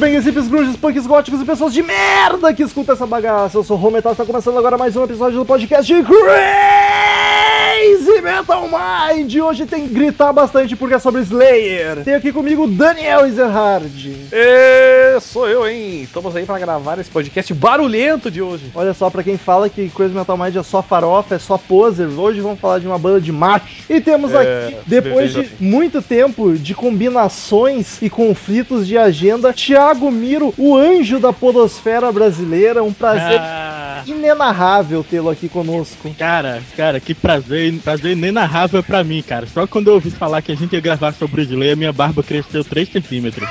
Headbangers, hippies, grunges, punks, góticos e pessoas de merda que escutam essa bagaça. Eu sou o Rometal, está começando agora mais um episódio do podcast Crazy Metal Mind. Hoje tem que gritar bastante porque é sobre Slayer. Tem aqui comigo Daniel Ezerhard. Sou eu, hein? Estamos aí pra gravar esse podcast barulhento de hoje. Olha só, pra quem fala que Crazy Metal Mind é só farofa, é só poser, hoje vamos falar de uma banda de macho. E temos É, aqui, depois de beleza. muito tempo de combinações e conflitos de agenda, Thiago Miro, o anjo da podosfera brasileira. Um prazer Ah, inenarrável tê-lo aqui conosco. cara, cara, que prazer, prazer inenarrável pra mim, cara. Só quando eu ouvi falar que a gente ia gravar sobre o Slayer, minha barba cresceu 3 centímetros.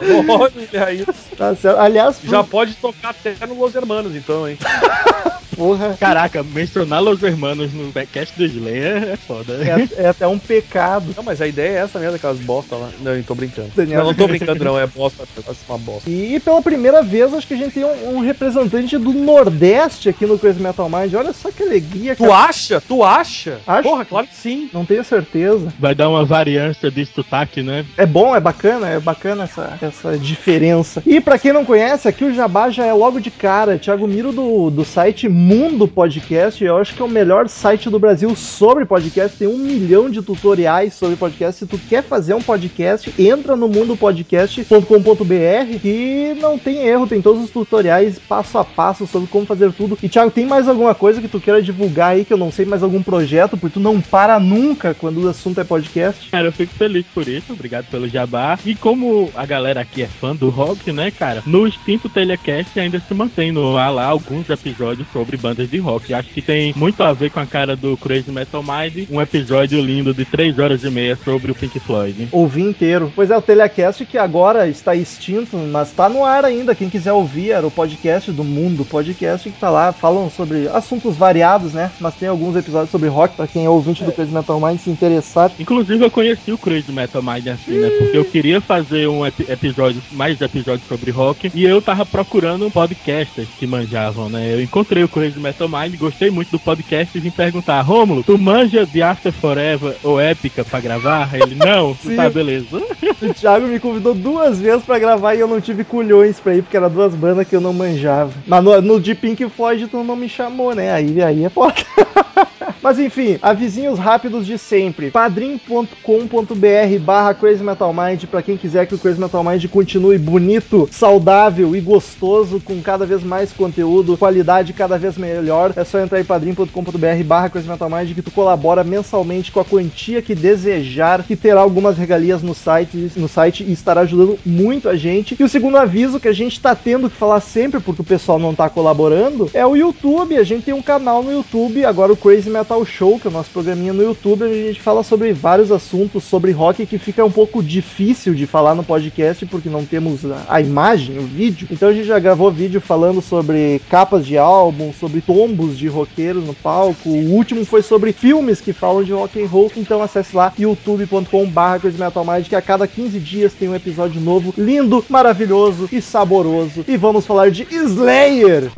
Olha isso. Tá certo? Aliás, Já pode tocar até no Los Hermanos, então, hein? porra, Caraca, mencionar Los Hermanos no backcast do Slayer é foda. é, é até um pecado. Não, mas a ideia é essa mesmo, aquelas bosta lá. Não, eu tô brincando. Daniel. Não, não tô brincando, não. É bosta, é uma bosta. E pela primeira vez, acho que a gente tem um, um representante do Nordeste aqui no Crazy Metal Mind. Olha só que alegria, Tu cara. acha? Tu acha? Acho. Porra, claro que sim. Não tenho certeza. Vai dar uma variância de sotaque, né? É bom, é bacana, é bacana essa, essa diferença. E pra quem não conhece, aqui o Jabá já é logo de cara. Thiago Miro do, do site Mundo Podcast. Eu acho que é o melhor site do Brasil sobre podcast. Tem um milhão de tutoriais sobre podcast. Se tu quer fazer um podcast, entra no mundopodcast.com.br que não tem erro, tem todos os tutoriais passo a passo sobre como fazer tudo. E Thiago, tem mais alguma coisa que tu queira divulgar aí que eu não sei, mais algum projeto? Porque tu não para nunca quando o assunto é podcast. Cara, eu fico feliz por isso, obrigado pelo jabá. E como a galera aqui é fã do rock, né, cara? No Extinto Telecast ainda se mantém no ar lá alguns episódios sobre bandas de rock. Acho que tem muito a ver com a cara do Crazy Metal Mind. Um episódio lindo de 3 horas e meia sobre o Pink Floyd. Ouvi inteiro. Pois é, o Telecast que agora está extinto, mas está no ar ainda. Quem quiser ouvir, era o podcast do Mundo Podcast que tá lá. Falam sobre assuntos variados, né? Mas tem alguns episódios sobre rock, para quem é ouvinte do Crazy Metal Mind se interessar. Inclusive eu conheci o Crazy Metal Mind assim, né? Porque eu queria fazer um epi- episódio, mais episódios sobre rock, e eu tava procurando podcasters que manjavam, né? Eu encontrei o Crazy Metal Mind, gostei muito do podcast e vim perguntar, Rômulo, tu manja de After Forever ou Épica pra gravar? Ele, não, Sim. tá, beleza. O Thiago me convidou duas vezes pra gravar e eu não tive culhões pra ir, porque eram duas bandas que eu não manjava. Mas no, no de Pink Floyd tu não me chamou, né? Aí, aí é foda. Mas enfim, avisinhos rápidos de sempre. padrim.com.br barra Crazy Metal Mind pra quem quiser que o Crazy Metal Mind continue bonito, saudável e gostoso, com cada vez mais conteúdo, qualidade cada vez melhor. É só entrar em padrim.com.br barra Crazy Metal Mind que tu colabora mensalmente com a quantia que desejar, que terá algumas regalias no site, no site e estará ajudando muito a gente. E o segundo aviso que a gente tá tendo que falar sempre, porque o pessoal não tá colaborando, é o YouTube. A gente tem um canal no YouTube, agora o Crazy Metal Show, que é o nosso programinha no YouTube, onde a gente fala sobre vários assuntos sobre rock que fica um pouco difícil de falar no podcast, porque não temos a, imagem, o vídeo. Então a gente já gravou vídeo falando sobre capas de álbum, sobre tombos de roqueiros no palco. O último foi sobre filmes que falam de rock and roll. Então acesse lá youtube.com/barra que a cada 15 dias tem um episódio novo, lindo, maravilhoso e saboroso. E vamos falar de Slayer.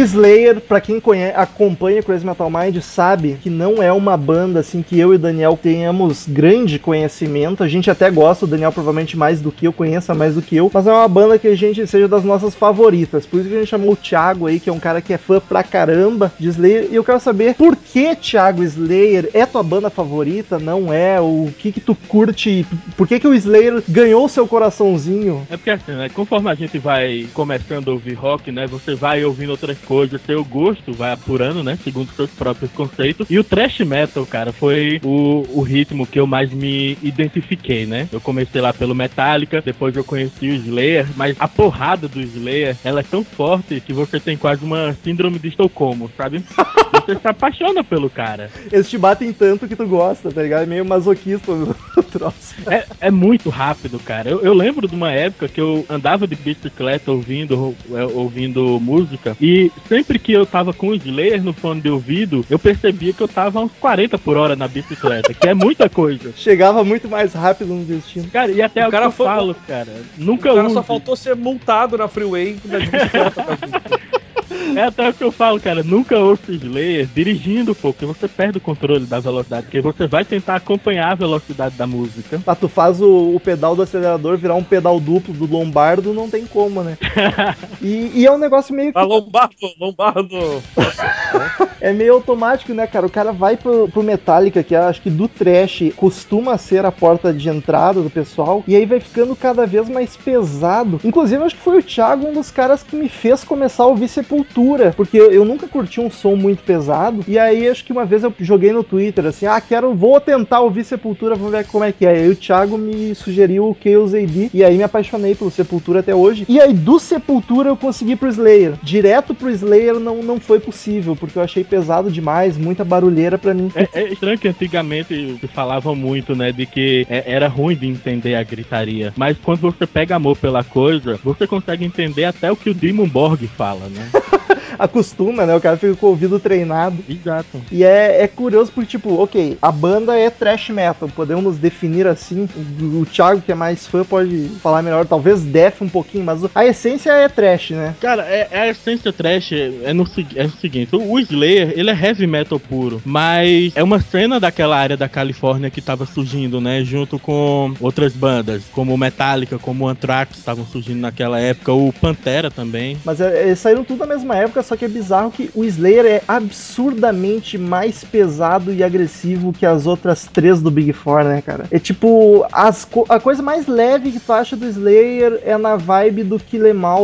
Slayer, pra quem conhece, acompanha Crazy Metal Mind, sabe que não é uma banda assim que eu e o Daniel tenhamos grande conhecimento. A gente até gosta, o Daniel provavelmente mais do que eu, conheça mais do que eu, mas é uma banda que a gente seja das nossas favoritas. Por isso que a gente chamou o Thiago aí, que é um cara que é fã pra caramba de Slayer. E eu quero saber por que, Thiago, Slayer é tua banda favorita? Não é? O que que tu curte? Por que que o Slayer ganhou seu coraçãozinho? É porque assim, né? Conforme a gente vai começando a ouvir rock, né? Você vai ouvindo outras coisas, seu gosto vai apurando, né? Segundo seus próprios conceitos. E o thrash metal, cara, foi o, o ritmo que eu mais me identifiquei, né? Eu comecei lá pelo Metallica, depois eu conheci o Slayer, mas a porrada do Slayer, ela é tão forte que você tem quase uma síndrome de Estocolmo, sabe? Você se apaixona pelo cara. Eles te batem tanto que tu gosta, tá ligado? É meio masoquista o troço. É, é muito rápido, cara. Eu, eu lembro de uma época que eu andava de bicicleta ouvindo, é, ouvindo música e sempre que eu tava com o Slayer no fone de ouvido, eu percebia que eu tava a uns 40 por hora na bicicleta, que é muita coisa. Chegava muito mais rápido no destino. Cara, e até O o, cara que eu foi- falo, cara. O Nunca cara use. só faltou ser multado na freeway da bicicleta pra gente. É até o que eu falo, cara. Nunca ouça Slayer dirigindo, pô, porque você perde o controle da velocidade, porque você vai tentar acompanhar a velocidade da música. Ah, tu faz o, o pedal do acelerador virar um pedal duplo do Lombardo, não tem como, né? E, e é um negócio meio que A Lombardo, Lombardo. É meio automático, né, cara? O cara vai pro, pro Metallica, que acho que do trash costuma ser a porta de entrada do pessoal, e aí vai ficando cada vez mais pesado. Inclusive, acho que foi o Thiago um dos caras que me fez começar a ouvir Sepultura, porque eu, eu nunca curti um som muito pesado, e aí acho que uma vez eu joguei no Twitter assim: ah, quero, vou tentar ouvir Sepultura, vamos ver como é que é. E aí o Thiago me sugeriu o Chaos AD, e aí me apaixonei pelo Sepultura até hoje. E aí do Sepultura eu consegui pro Slayer. Direto pro Slayer não, não foi possível, porque eu achei pesado demais, muita barulheira pra mim. É, é estranho que antigamente se falava muito, né, de que é- era ruim de entender a gritaria. Mas quando você pega amor pela coisa, você consegue entender até o que o Demon Borg fala, né? Acostuma, né? O cara fica com o ouvido treinado. Exato. E é, é curioso porque, tipo, ok, a banda é trash metal, podemos definir assim. O, o Thiago, que é mais fã, pode falar melhor, talvez death um pouquinho, mas a essência é trash, né? Cara, é, é a essência trash é, no, segui- é o seguinte, o Slayer, ele é heavy metal puro, mas é uma cena daquela área da Califórnia que tava surgindo, né, junto com outras bandas, como Metallica, como Anthrax, estavam surgindo naquela época, o Pantera também. Mas é, eles saíram tudo na mesma época, só que é bizarro que o Slayer é absurdamente mais pesado e agressivo que as outras três do Big Four, né, cara? É tipo, as a coisa mais leve que tu acha do Slayer é na vibe do Kill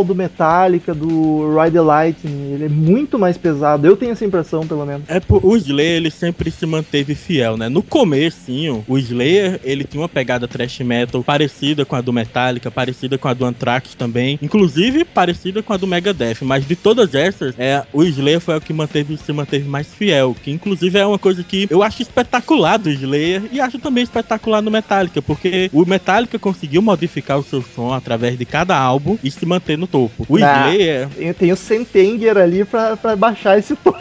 do Metallica, do Ride the Lightning. Ele é muito mais pesado, eu tenho essa impressão, pelo menos. É, o Slayer, ele sempre se manteve fiel, né? No comecinho, o Slayer, ele tinha uma pegada thrash metal parecida com a do Metallica, parecida com a do Anthrax também, inclusive parecida com a do Megadeth, mas de todas essas, é, o Slayer foi o que manteve, se manteve mais fiel, que inclusive é uma coisa que eu acho espetacular do Slayer e acho também espetacular no Metallica, porque o Metallica conseguiu modificar o seu som através de cada álbum e se manter no topo. O Ah. Slayer, Eu tenho o Sentenger ali pra, pra baixar esse tom.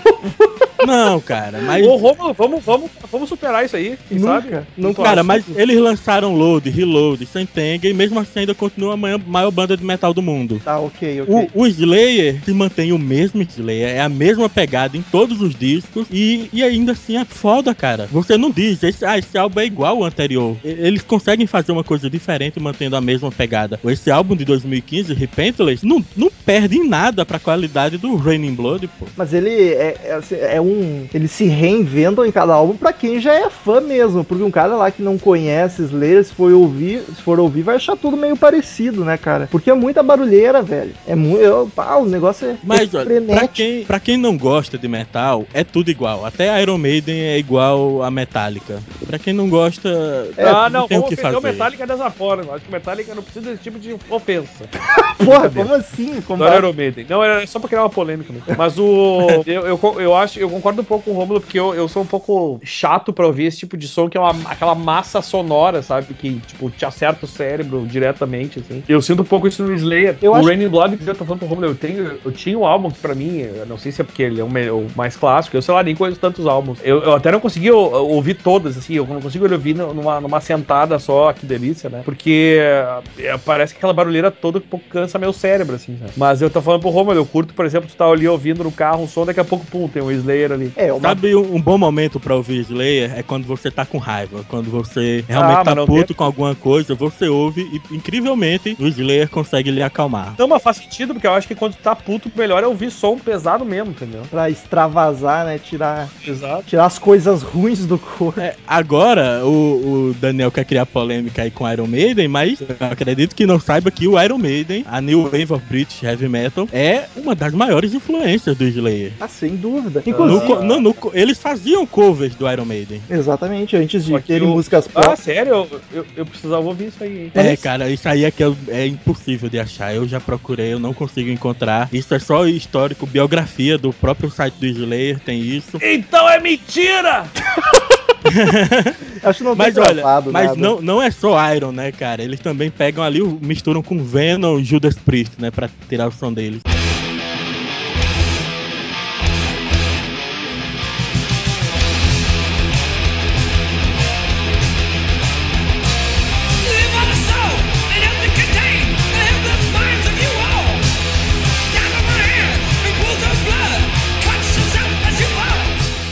Não, cara, mas Ô, Romulo, vamos, vamos, vamos superar isso aí. Quem Nunca, sabe? não Tu Cara, mas eles lançaram Load, Reload, Sentenger e mesmo assim ainda continua a maior, banda de metal do mundo. Tá, ok, ok. O, o Slayer se mantém o mesmo Slayer, é a mesma pegada em todos os discos e, e ainda assim é foda, cara. Você não diz, esse, ah, esse álbum é igual ao anterior. Eles conseguem fazer uma coisa diferente mantendo a mesma pegada. Esse álbum de 2015, Repentless, não, não perde em nada pra qualidade do Raining Blood, pô. Mas ele é, é, assim, é um. Eles se reinventam em cada álbum pra quem já é fã mesmo. Porque um cara lá que não conhece Slayer, se for ouvir, se for ouvir, vai achar tudo meio parecido, né, cara? Porque é muita barulheira, velho. É muito. Ah, o negócio é. Mas é olha, pra quem, pra quem não gosta de metal, é tudo igual. Até Iron Maiden é igual a Metallica. Pra quem não gosta, ah, não, tem o vamos que fazer. o Metallica dessa forma. Acho que o Metallica não precisa desse tipo de ofensa. Porra, como assim? Como Não era Iron Maiden. Não, era só pra criar uma polêmica. Mas o. eu, eu, eu acho, eu concordo um pouco com o Romulo, porque eu, eu sou um pouco chato pra ouvir esse tipo de som, que é uma, aquela massa sonora, sabe? Que, tipo, te acerta o cérebro diretamente, assim. Eu sinto um pouco isso no Slayer. Eu o acho- Raining Blood, que eu tô falando pro Romulo, eu tenho. Eu tinha um álbum que pra mim, eu não sei se é porque ele é o, o mais clássico, eu sei lá, nem conheço tantos álbuns. Eu, eu até não consegui ou- ouvir todas, assim, eu não consigo ouvir numa, numa sentada só, que delícia, né? Porque é, parece que aquela barulheira toda um pouco cansa cansa meu cérebro, assim, sabe? Mas eu tô falando pro Romulo, eu curto, por exemplo, tu tá ali ouvindo no carro um som, daqui a pouco, pum, tem um Slayer ali. É, uma... Sabe um, um bom momento pra ouvir Slayer é quando você tá com raiva, quando você realmente Ah, tá não puto tem- com alguma coisa, você ouve e incrivelmente o Slayer consegue lhe acalmar. Não, mas faz sentido, porque eu acho que quando tá puto, o melhor é ouvir som pesado mesmo, entendeu? pra extravasar, né? Tirar, Exato. tirar as coisas ruins do corpo. É, agora o, o Daniel quer criar polêmica aí com Iron Maiden, mas eu acredito que não saiba que o Iron Maiden, a New Wave of British Heavy Metal, é uma das maiores influências do Slayer. Ah, sem dúvida. Inclusive, no- no co- eles faziam covers do Iron Maiden. exatamente, antes de terem o- músicas Ah, sério? Eu, eu, eu precisava ouvir isso aí, hein? É, cara, isso aí é que eu- é impossível de achar. Eu já procurei, eu não consigo encontrar. Isso é só histórico, biografia do próprio site do Slayer, tem isso. Então é mentira! Acho que não Mas olha, mas nada. não, não é só Iron, né, cara? Eles também pegam ali, misturam com Venom e Judas Priest, né, pra tirar o som deles.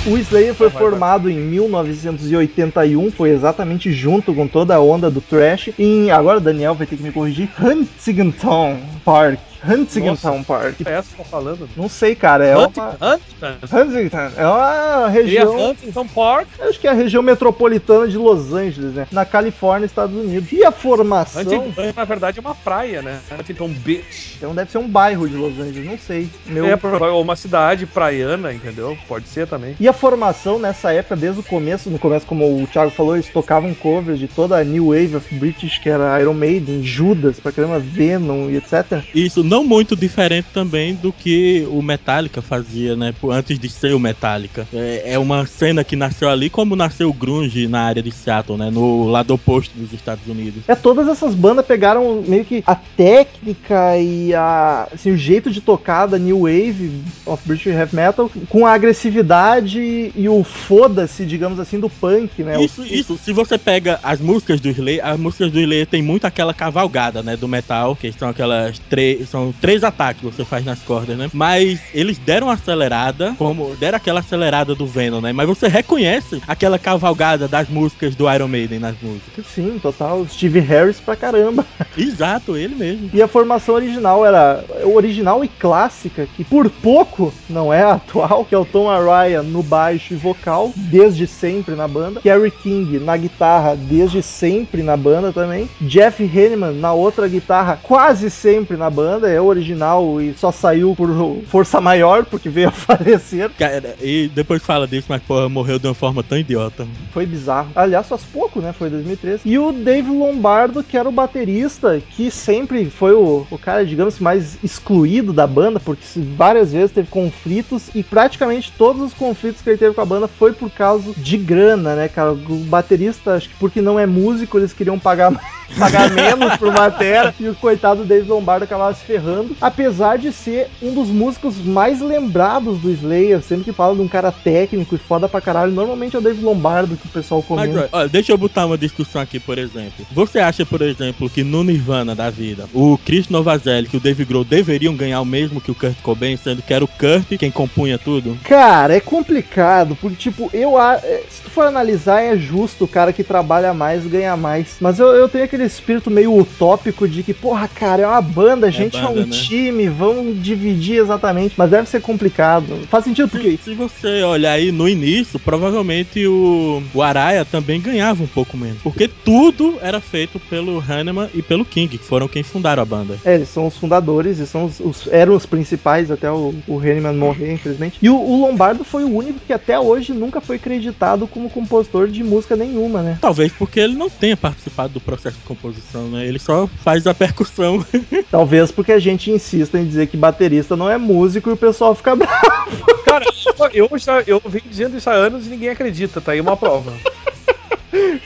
O Slayer foi formado em 1981, foi exatamente junto com toda a onda do thrash. Em agora o Daniel vai ter que me corrigir. Huntington Park. Huntington Park. É essa que tá falando? Não sei, cara. É Huntington? uma Huntington? Huntington. É uma Seria região. Huntington Park? Acho que é a região metropolitana de Los Angeles, né? Na Califórnia, Estados Unidos. E a formação. Huntington, na verdade, é uma praia, né? Huntington Beach. Então deve ser um bairro de Los Angeles, não sei. Meu... É, ou uma cidade praiana, entendeu? Pode ser também. E a formação nessa época, desde o começo, no começo, como o Thiago falou, eles tocavam covers de toda a New Wave of British, que era Iron Maiden, Judas, pra caramba, Venom e etc. Isso não muito diferente também do que o Metallica fazia, né? Antes de ser o Metallica. É, é uma cena que nasceu ali, como nasceu o Grunge na área de Seattle, né? No lado oposto dos Estados Unidos. É, todas essas bandas pegaram meio que a técnica e a, assim, o jeito de tocar da New Wave of British Heavy Metal com a agressividade e o foda-se, digamos assim, do punk, né? Isso, isso. Se você pega as músicas do Slayer, as músicas do Slayer tem muito aquela cavalgada, né? Do metal, que são aquelas três. São três ataques que você faz nas cordas, né? Mas eles deram uma acelerada, como deram aquela acelerada do Venom, né? Mas você reconhece aquela cavalgada das músicas do Iron Maiden nas músicas. Sim, total. Steve Harris pra caramba. Exato, ele mesmo. E a formação original era original e clássica, que por pouco não é a atual, que é o Tom Araya no baixo e vocal, desde sempre na banda. Kerry King na guitarra, desde sempre na banda também. Jeff Hanneman na outra guitarra, quase sempre na banda, é original e só saiu por força maior, porque veio a falecer. Cara, e depois fala disso, mas porra, morreu de uma forma tão idiota. Foi bizarro. Aliás, faz pouco, né? Foi 2013. E o Dave Lombardo, que era o baterista, que sempre foi o, o cara, digamos, mais excluído da banda, porque várias vezes teve conflitos e praticamente todos os conflitos que ele teve com a banda foi por causa de grana, né, cara? O baterista, acho que porque não é músico, eles queriam pagar pagar menos por matéria e o coitado do Dave Lombardo acabava se ferrando, apesar de ser um dos músicos mais lembrados do Slayer, sempre que fala de um cara técnico e foda pra caralho, normalmente é o Dave Lombardo que o pessoal Mas, comenta. olha, olha, deixa eu botar uma discussão aqui, por exemplo. Você acha, por exemplo, que no Nirvana da vida, o Chris Novoselic e o Dave Grohl deveriam ganhar o mesmo que o Kurt Cobain, sendo que era o Kurt quem compunha tudo? Cara, é complicado, porque, tipo, eu é, se tu for analisar, é justo o cara que trabalha mais ganhar mais. Mas eu, eu tenho aquele espírito meio utópico de que, porra, cara, é uma banda, a gente é, banda, um né? time, vamos dividir exatamente. Mas deve ser complicado. Faz sentido porque. Se, se você olhar aí no início, provavelmente o, o Araya também ganhava um pouco menos. Porque tudo era feito pelo Hanneman e pelo King, que foram quem fundaram a banda. É, eles são os fundadores e são os, os- eram os principais até o, o Hanneman morrer, infelizmente. E o, o Lombardo foi o único que até hoje nunca foi creditado como compositor de música nenhuma, né? Talvez porque ele não tenha participado do processo composição, né? Ele só faz a percussão. Talvez porque a gente insista em dizer que baterista não é músico e o pessoal fica bravo. Cara, eu, já, eu venho dizendo isso há anos e ninguém acredita, tá aí uma prova.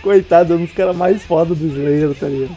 Coitado, é um dos caras mais foda do Slayer, tá ligado?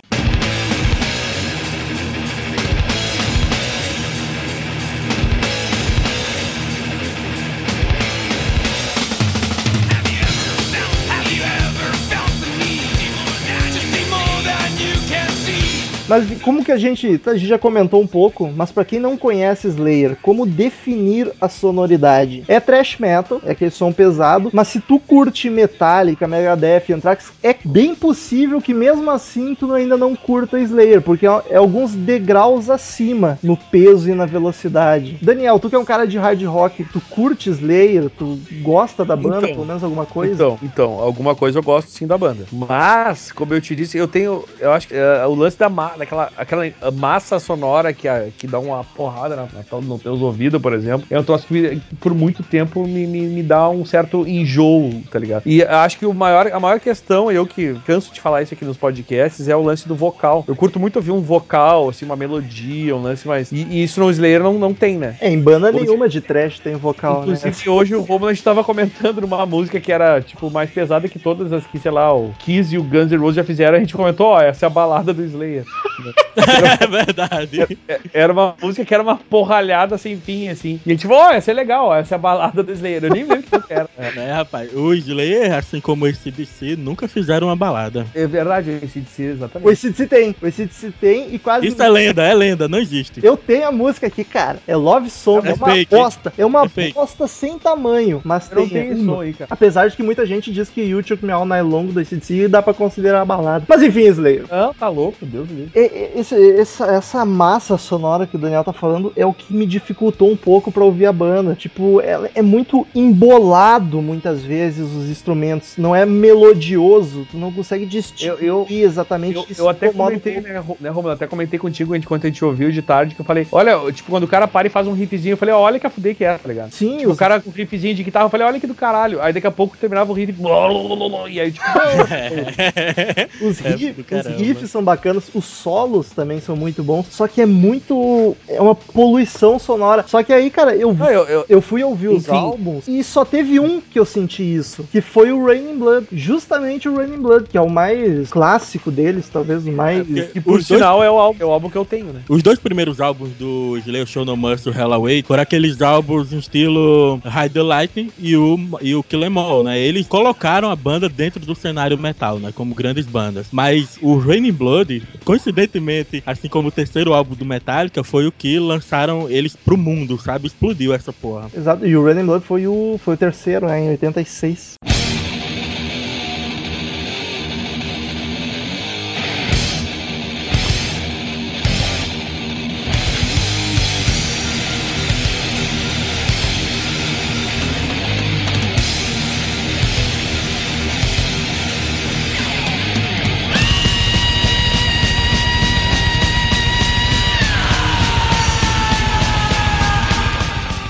Mas como que a gente, a gente já comentou um pouco, mas pra quem não conhece Slayer, como definir a sonoridade? É thrash metal, é aquele som pesado, mas se tu curte Metallica, Megadeth, Anthrax, é bem possível que mesmo assim tu ainda não curta Slayer, porque é, é alguns degraus acima no peso e na velocidade. Daniel, tu que é um cara de hard rock, tu curte Slayer, tu gosta da banda, Então, pelo menos alguma coisa? Então, então, alguma coisa eu gosto sim da banda. Mas, como eu te disse, eu tenho. Eu acho que é, o lance da daquela aquela massa sonora que, a- que dá uma porrada na, na, nos teus ouvidos, por exemplo, é um troço que por muito tempo me, me, me dá um certo enjoo, tá ligado? E acho que o maior, a maior questão, eu que canso de falar isso aqui nos podcasts, é o lance do vocal. Eu curto muito ouvir um vocal, assim, uma melodia, um lance mais. E, e isso no Slayer não, não tem, né? É, em banda Hoje- nenhuma de trash tem vocal, né? Inclusive, hoje o Romulo a gente tava comentando numa música que era, tipo, mais pesada que todas as que, sei lá, o Kiss e o Guns N' Roses já fizeram. A gente comentou, ó, essa é a balada do Slayer. é verdade. É- Era uma música que era uma porralhada sem fim, assim. E a gente falou, ó, essa é legal, ó, essa é a balada do Slayer. Eu nem lembro o que era. É, rapaz, o Slayer, assim como o ACDC, nunca fizeram uma balada. É verdade, esse de si, O exatamente. ACDC tem, o ACDC tem e quase... Isso é lenda, é lenda, não existe. Eu tenho a música aqui, cara. É Love Song. É É, uma fake. bosta. É uma É bosta sem tamanho. Mas Eu não tem tenho uma. som aí, cara. Apesar de que muita gente diz que You Took Me All Night Long do ACDC dá pra considerar a balada. Mas enfim, Slayer. Não, tá louco, Deus do livre. Esse- essa, essa massa sonora que o Daniel tá falando é o que me dificultou um pouco pra ouvir a banda. Tipo, ela é muito embolado muitas vezes os instrumentos. Não é melodioso. Tu não consegue distinguir Eu- eu- exatamente. Eu, Isso eu até incomoda um comentei, né, Ro- né, Romulo? Até comentei contigo enquanto a gente ouviu de tarde, que eu falei, olha, tipo, quando o cara para e faz um riffzinho, eu falei, olha que a fuder que é, tá ligado? Sim, O os cara com riffzinho de guitarra, eu falei, olha que do caralho. Aí daqui a pouco terminava o riff. E aí, tipo, Os, É riff- os riffs são bacanas, os solos também são muito bons, só que é muito. É uma poluição sonora. Só que aí, cara, eu, não, eu, eu, eu fui ouvir os Enfim. álbuns e só teve um que eu senti isso, que foi o Raining Blood. Justamente o Raining Blood, que é o mais clássico deles, talvez o mais. porque- que por Os dois- sinal é, o álbum, é o álbum que eu tenho, né? Os dois primeiros álbuns do Slayer Show No Mercy e o Hell Away foram aqueles álbuns em estilo Hide the Lightning e o, e o Kill 'Em All, né? Eles colocaram a banda dentro do cenário metal, né? Como grandes bandas. Mas o Raining Blood, coincidentemente, assim como o terceiro álbum do Metallica, foi o que lançaram eles pro mundo, sabe? Explodiu essa porra. Exato, e o Raining Blood foi o, foi o terceiro, né, em 86.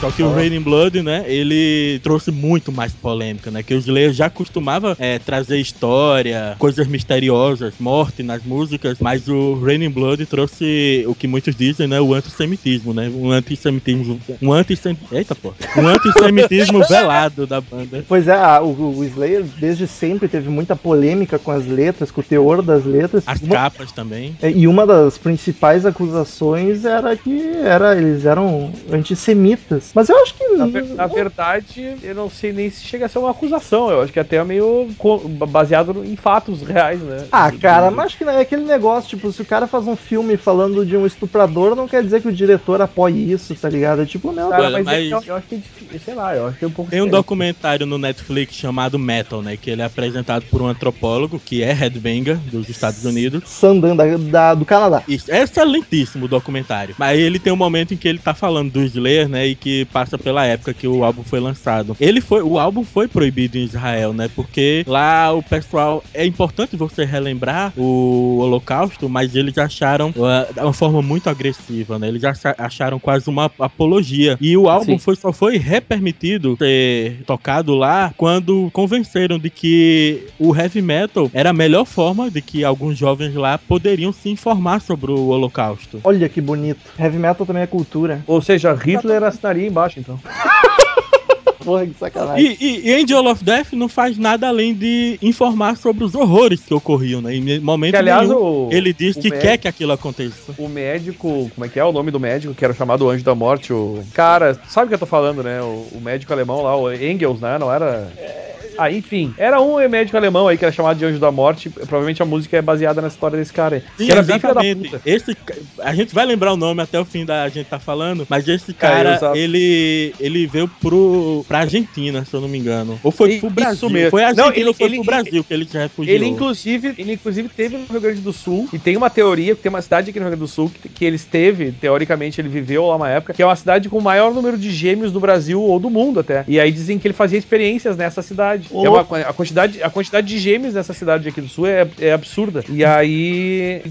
Só que o Raining Blood, né, ele trouxe muito mais polêmica, né? Que o Slayer já costumava é, trazer história, coisas misteriosas, morte nas músicas, mas o Raining Blood trouxe o que muitos dizem, né, o antissemitismo, né? Um antissemitismo, um antissem... Eita, pô. Um antissemitismo velado da banda. Pois é, a- o, o Slayer desde sempre teve muita polêmica com as letras, com o teor das letras. As Uma- capas também. É, E uma das principais acusações era que era, eles eram antissemitas. Mas eu acho que. Na, ver- na verdade, eu não sei nem se chega a ser uma acusação. Eu acho que até é meio baseado em fatos reais, né? Ah, cara, mas acho que não é aquele negócio, tipo, se o cara faz um filme falando de um estuprador, não quer dizer que o diretor apoie isso, tá ligado? É tipo, meu. Cara, Olha, mas, mas- Eu, eu acho que é difícil, sei lá, eu acho que é um pouco Tem um diferente. documentário no Netflix chamado Metal, né? Que ele é apresentado por um antropólogo, que é headbanger dos Estados Unidos. Sandan da, da- do Canadá. Isso, é excelentíssimo o documentário. Mas ele tem um momento em que ele tá falando do Slayer, né? E que passa pela época que o álbum foi lançado. Ele foi, o álbum foi proibido em Israel, né? Porque lá o pessoal é importante você relembrar o Holocausto, mas eles acharam uh, de uma forma muito agressiva, né? Eles acha- acharam quase uma apologia. E o álbum Sim. foi, só foi repermitido ser tocado lá quando convenceram de que o heavy metal era a melhor forma de que alguns jovens lá poderiam se informar sobre o Holocausto. Olha que bonito. Heavy metal também é cultura. Ou seja, Hitler assinaria embaixo, então. Porra, que sacanagem. E, e, Angel of Death não faz nada além de informar sobre os horrores que ocorriam, né? Em momento Que, aliás, nenhum, o, ele diz que médico- quer que aquilo aconteça. o médico, como é que é o nome do médico, que era chamado Anjo da Morte, o cara, sabe o que eu tô falando, né? O, o médico alemão lá, o Engels, né? Não era. Ah, enfim, era um médico alemão aí que era chamado de Anjo da Morte. Provavelmente a música é baseada na história desse cara aí. Sim, que era bem filha da exatamente. puta. Esse, a gente vai lembrar o nome até o fim da gente tá falando, mas esse cara, ele, ele veio pro, pra Argentina, se eu não me engano. Ou foi pro Isso Brasil. mesmo. Foi Não, Argentina ele- ou foi ele- pro Brasil que ele se refugiou. Ele inclusive, ele inclusive teve no Rio Grande do Sul e tem uma teoria, tem uma cidade aqui no Rio Grande do Sul que, que ele esteve, teoricamente ele viveu lá uma época, que é uma cidade com o maior número de gêmeos do Brasil ou do mundo até. E aí dizem que ele fazia experiências nessa cidade. É uma- a quantidade, a quantidade de gêmeos nessa cidade aqui do Sul é, é absurda. E aí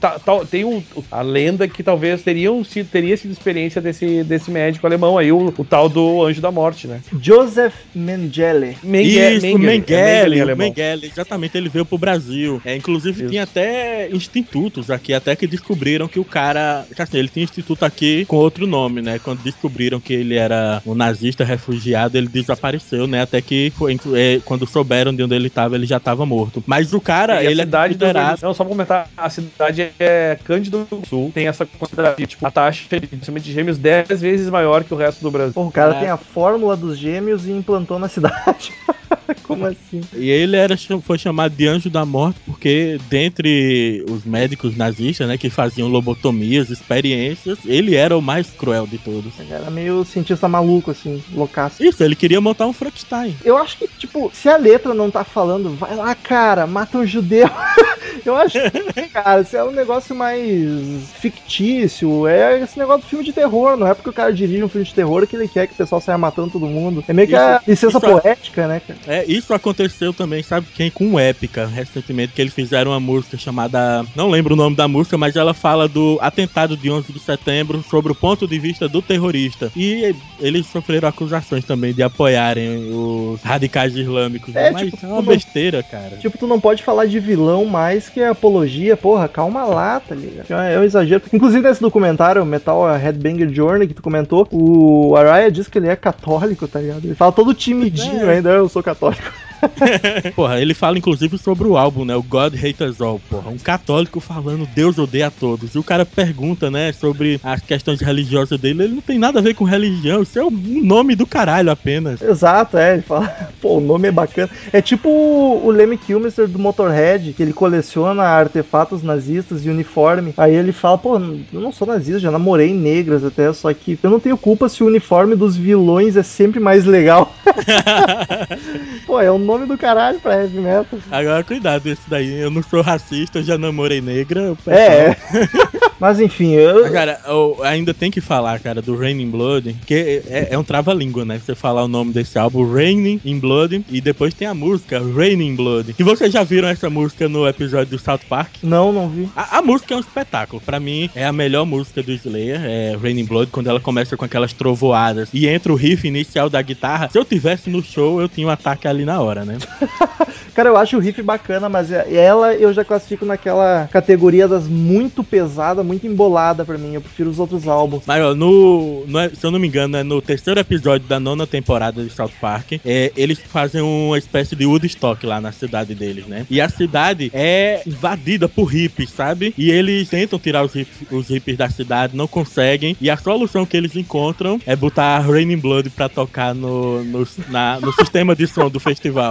tá- tá- tem um, a lenda que talvez teriam sido, teria sido experiência desse, desse médico alemão aí, o, o tal do Anjo da Morte, né? Joseph Mengele. Menge- Isso, Mengele, é Mengele, alemão. Mengele, exatamente, ele veio pro Brasil. É, inclusive Isso. tinha até institutos aqui, até que descobriram que o cara, assim, ele tinha instituto aqui com outro nome, né? Quando descobriram que ele era um nazista refugiado, ele desapareceu, né? Até que foi, é, quando souberam de onde ele tava, ele já tava morto. Mas o cara, E a ele é cidade do considerado... Não, só pra comentar, a cidade é Cândido do Sul, tem essa quantidade, tipo, a taxa de nascimento de gêmeos 10 vezes maior que o resto do Brasil. Pô, o cara Caraca. tem a fórmula dos gêmeos e implantou na cidade. Como assim? E ele era, foi chamado de anjo da morte porque, dentre os médicos nazistas, né, que faziam lobotomias, experiências, ele era o mais cruel de todos. Ele era meio cientista maluco, assim, loucaço. Isso, ele queria montar um Frankenstein. Eu acho que, tipo, se a letra não tá falando, vai lá, cara, mata um judeu. Eu acho que, cara, se é um negócio mais fictício, é esse negócio do filme de terror, não é porque o cara dirige um filme de terror que ele quer que o pessoal saia matando todo mundo. É meio que a licença isso é- poética, né, cara? É, isso aconteceu também, sabe quem? Com o Épica, recentemente, que eles fizeram uma música chamada. Não lembro o nome da música, mas ela fala do atentado de 11 de setembro sobre o ponto de vista do terrorista. E eles sofreram acusações também de apoiarem os radicais islâmicos. É, mas tipo, é uma não- besteira, cara. Tipo, tu não pode falar de vilão mais que apologia, porra, calma lá, tá ligado? É é um exagero. Inclusive, nesse documentário, Metal Headbanger Journey, que tu comentou, o Araya diz que ele é católico, tá ligado? Ele fala todo timidinho É. ainda, eu sou católico. podcast Porra, ele fala inclusive sobre o álbum, né? O God Hate Us All, porra. Um católico falando Deus odeia a todos. E o cara pergunta, né, sobre as questões religiosas dele. Ele não tem nada a ver com religião. Isso é um nome do caralho apenas. Exato, é, ele fala, pô, o nome é bacana. É tipo o, Lemmy Kilmister do Motorhead, que ele coleciona artefatos nazistas e uniforme. Aí ele fala, pô, eu não sou nazista, já namorei negras até, só que eu não tenho culpa se o uniforme dos vilões é sempre mais legal. pô, é o nome do caralho pra heavy metal. Agora, cuidado, esse daí. Eu não sou racista, eu já namorei negra. É. Mas enfim, eu. Cara, eu ainda tem que falar, cara, do Raining Blood, que é, é um trava-língua, né? Você falar o nome desse álbum, Raining in Blood, e depois tem a música Raining Blood. E vocês já viram essa música no episódio do South Park? Não, não vi. A, a música é um espetáculo. Pra mim, é a melhor música do Slayer, é Raining Blood, quando ela começa com aquelas trovoadas e entra o riff inicial da guitarra. Se eu tivesse no show, eu tinha um ataque ali na hora, né? Cara, eu acho o riff bacana, mas é- ela eu já classifico naquela categoria das muito pesada, muito embolada pra mim. Eu prefiro os outros álbuns. Mas, ó, no, no- se eu não me engano, é no terceiro episódio da nona temporada de South Park, é, eles fazem uma espécie de Woodstock lá na cidade deles, né? E a cidade é invadida por hippies, sabe? E eles tentam tirar os, hip- os hippies da cidade, não conseguem. E a solução que eles encontram é botar Raining Blood pra tocar no, no, na- no sistema de som do festival.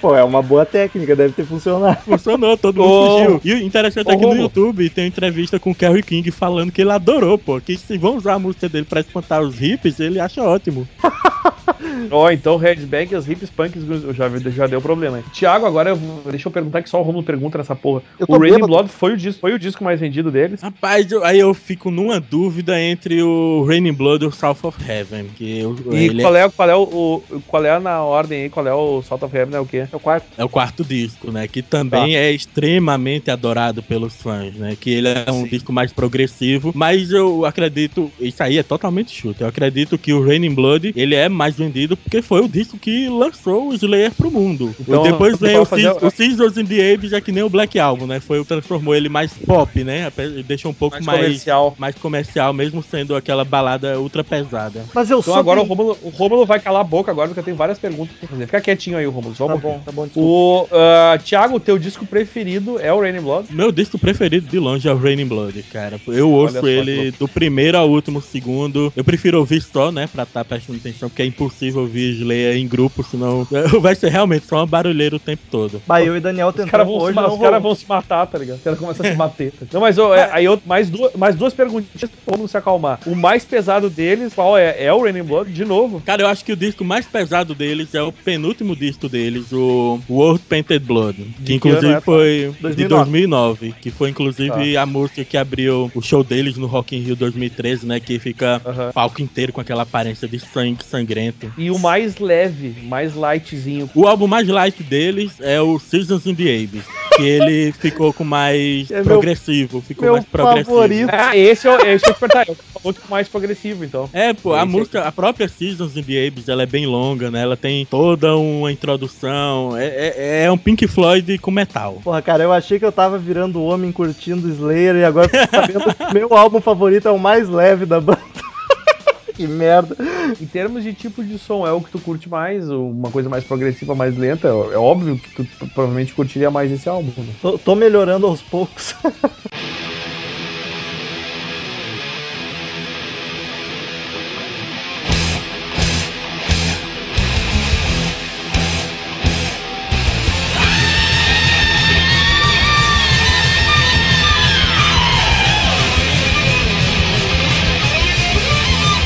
Pô, é uma boa técnica, deve ter funcionado. Funcionou, todo mundo fugiu. E o interessante é ô, que no. YouTube tem uma entrevista com o Kerry King falando que ele adorou, pô. Que se vão usar a música dele pra espantar os hippies, ele acha ótimo. Ó, então Headbang e os hips punks já, já deu problema aí. Tiago, agora eu vou- deixa eu perguntar que só o Romulo pergunta nessa porra. Eu O Raining bêbado. Blood foi o, disco, foi o disco mais vendido deles? Rapaz, eu- aí eu fico numa dúvida entre o Raining Blood e o South of Heaven. Que o- E ele qual é, qual é o, o- qual é na ordem aí? Qual é o Salt of Heaven? É o quê? É o quarto. é o quarto disco, né? Que também é extremamente adorado pelos fãs, né? Que ele é um Sim. disco mais progressivo. Mas eu acredito, isso aí é totalmente chute. Eu acredito que o Raining Blood ele é mais vendido porque foi o disco que lançou o Slayer pro mundo. Então, Depois vem o, fazer o Scissors in the Abyss, é que nem o Black Album, né? Foi o transformou ele mais pop, né? Deixou um pouco Mais mais comercial. mais comercial, mesmo sendo aquela balada ultra pesada. Mas eu Então sou. agora o bem- Romulo, o Romulo vai calar a boca agora porque eu tenho várias perguntas pra fazer. Fica quietinho aí, Romulo. Tá bom, tá bom. desculpa. O ah, Thiago, teu disco preferido é o Raining Blood? Meu disco preferido de longe é o Raining Blood, cara. Eu ouço ele do primeiro ao último segundo. Eu prefiro ouvir só, né, pra estar prestando atenção, porque é impossível possível ouvir Slayer em grupo, senão vai ser realmente só uma barulheira o tempo todo. Bah, eu e Daniel Os tentamos caras vão, se hoje, os cara rolou. vão se matar, tá ligado? Os caras começam a se bater. tá? Não, mas é, aí eu, mais, duas, mais duas perguntinhas pra vamos se acalmar. O mais pesado deles, qual é? É o Raining Blood, de novo. Cara, eu acho que o disco mais pesado deles é o penúltimo disco deles, o World Painted Blood, que inclusive é, foi de 2009. 2009, que foi inclusive a música que abriu o show deles no Rock in Rio 2013, né, que fica palco inteiro com aquela aparência de sangue sangrento. E o mais leve, mais lightzinho. O álbum mais light deles é o Seasons in the Abyss, que ele ficou com mais É meu- progressivo, ficou meu mais progressivo. favorito. Ah, esse é o esse que eu te perguntar. É o outro mais progressivo, então. É, pô, a Esse música, a própria Seasons in the Abyss, ela é bem longa, né? Ela tem toda uma introdução. É, é, é um Pink Floyd com metal. Porra, cara, eu achei que eu tava virando homem curtindo Slayer e agora tô sabendo que meu álbum favorito é o mais leve da banda. que merda. Em termos de tipo de som, é o que tu curte mais? Uma coisa mais progressiva, mais lenta? É é óbvio que tu provavelmente curtiria mais esse álbum. Né? Tô, tô melhorando aos poucos.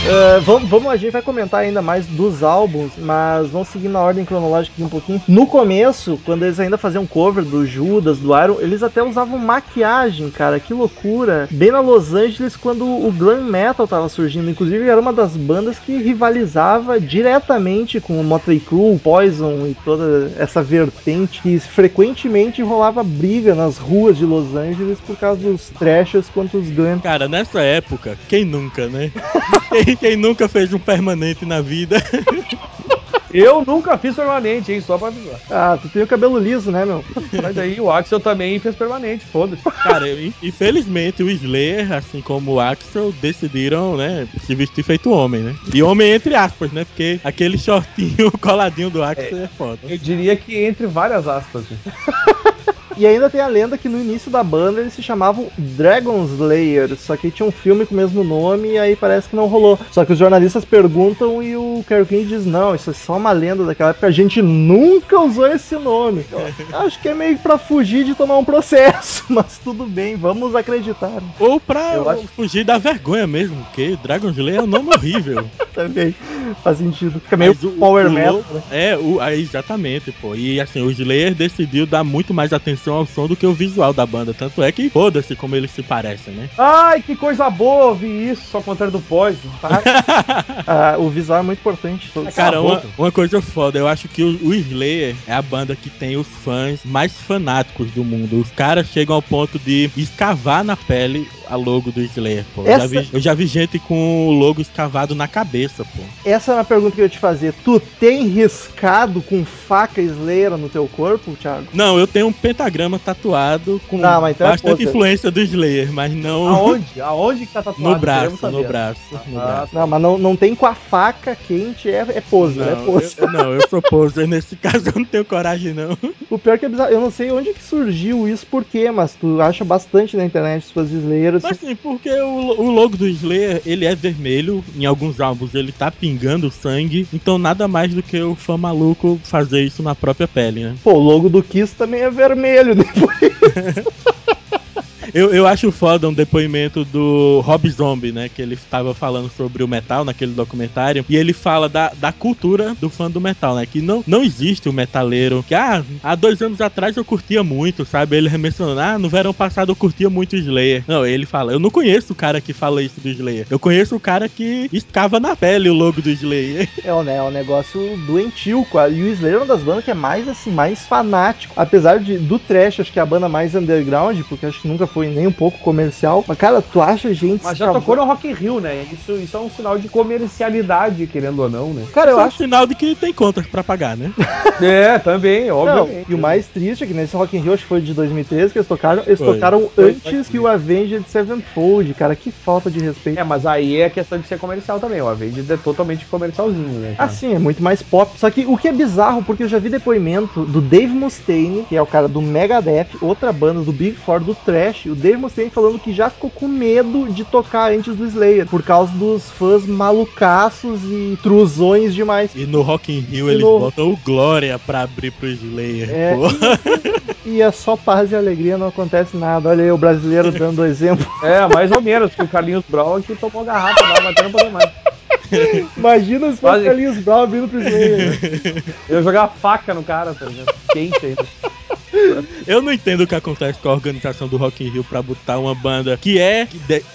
Uh, vamos, vamos, a gente vai comentar ainda mais dos álbuns, mas vamos seguir na ordem cronológica aqui um pouquinho. No começo, quando eles ainda faziam cover do Judas, do Iron, eles até usavam maquiagem, cara, que loucura. Bem na Los Angeles, quando o glam metal tava surgindo, inclusive era uma das bandas que rivalizava diretamente com o Motley Crue, Poison e toda essa vertente que frequentemente rolava briga nas ruas de Los Angeles por causa dos trashers contra os glam. Cara, nessa época, quem nunca, né? quem, quem nunca fez um permanente na vida? Eu nunca fiz permanente, hein? Só pra avisar. Ah, tu tem o cabelo liso, né, meu? Mas aí o Axel também fez permanente, foda-se. Cara, eu- infelizmente o Slayer, assim como o Axel, decidiram, né, se vestir feito homem, né? E homem entre aspas, né? Porque aquele shortinho coladinho do Axel é, foda. Eu diria que entre várias aspas. E ainda tem a lenda que no início da banda eles se chamavam Dragon Slayer, só que tinha um filme com o mesmo nome e aí parece que não rolou. Só que os jornalistas perguntam e o Kerry King diz: não, isso é só uma lenda daquela época, a gente nunca usou esse nome. Eu acho que é meio pra fugir de tomar um processo, mas tudo bem, vamos acreditar Ou pra acho- fugir da vergonha mesmo, porque Dragon Slayer é um nome horrível. também. Faz sentido. Fica meio o- power o metal. né? É, o, é, exatamente, pô. E assim, o Slayer decidiu dar muito mais atenção ao som do que o visual da banda. Tanto é que foda-se como eles se parecem, né? Ai, que coisa boa ouvir isso, só ao contrário do Poison. Tá? Ah, o visual é muito importante. Cara, uma, uma coisa foda, eu acho que o, o Slayer é a banda que tem os fãs mais fanáticos do mundo. Os caras chegam ao ponto de escavar na pele a logo do Slayer, pô. Eu, já Essa- vi, eu já vi gente com o logo escavado na cabeça, pô. Essa é uma pergunta que eu ia te fazer. Tu tem riscado com faca Slayer no teu corpo, Thiago? Não, eu tenho um pentagrama tatuado com Não, mas então é bastante poser. influência do Slayer, mas não Aonde? Aonde que tá tatuado? no braço, no braço, no Ah, braço. Não, mas não, não tem com a faca quente, é, é poser, é Não, poser. eu, não, eu sou poser. Nesse caso eu não tenho coragem, não. O pior que é bizarro, eu não sei onde que surgiu isso, por quê, mas tu acha bastante na internet as suas Slayer. Assim, Mas sim, porque o, o logo do Slayer, ele é vermelho. Em alguns álbuns ele tá pingando sangue. Então nada mais do que o fã maluco fazer isso na própria pele, né? Pô, o logo do Kiss também é vermelho, depois. Eu, eu acho foda um depoimento do Rob Zombie, né? Que ele estava falando sobre o metal naquele documentário. E ele fala da, da cultura do fã do metal, né? Que não, não existe o metaleiro. Que, ah, há dois anos atrás eu curtia muito, sabe? Ele mencionando, ah, no verão passado eu curtia muito Slayer. Não, ele fala, eu não conheço o cara que fala isso do Slayer. Eu conheço o cara que escava na pele o logo do Slayer. É um, né, é um negócio doentio. E o Slayer é uma das bandas que é mais, assim, mais fanático. Apesar de, do trash, acho que é a banda mais underground, porque acho que nunca foi nem um pouco comercial. Mas, cara, tu acha gente... Mas já tocou no Rock in Rio, né? Isso, isso é um sinal de comercialidade, querendo ou não, né? Cara, eu Isso é um acho... sinal de que tem contas pra pagar, né? É, também, obviamente. e o mais triste é que nesse Rock in Rio, acho que foi de 2013, que eles tocaram, eles Foi. tocaram Foi, antes foi. que o Avenged Sevenfold, cara, que falta de respeito. É, mas aí é questão de ser comercial também. O Avenged é totalmente comercialzinho, né? cara? Assim, é muito mais pop. Só que o que é bizarro, porque eu já vi depoimento do Dave Mustaine, que é o cara do Megadeth, outra banda do Big Four do Trash. O Dave Mustaine falando que já ficou com medo de tocar antes do Slayer, por causa dos fãs malucaços e truzões demais. E no Rock in Rio E eles no- botam o Glória pra abrir pro Slayer. É. pô. E é só paz e alegria, não acontece nada. Olha aí o brasileiro dando exemplo. É, mais ou menos, porque o Carlinhos Brown aqui tomou garrafa lá, mas não poder mais. Imagina se fosse Quase. Carlinhos Brown abrindo pro Slayer. Eu jogar a faca no cara, por exemplo. Quente ainda. Eu não entendo o que acontece com a organização do Rock in Rio pra botar uma banda que é.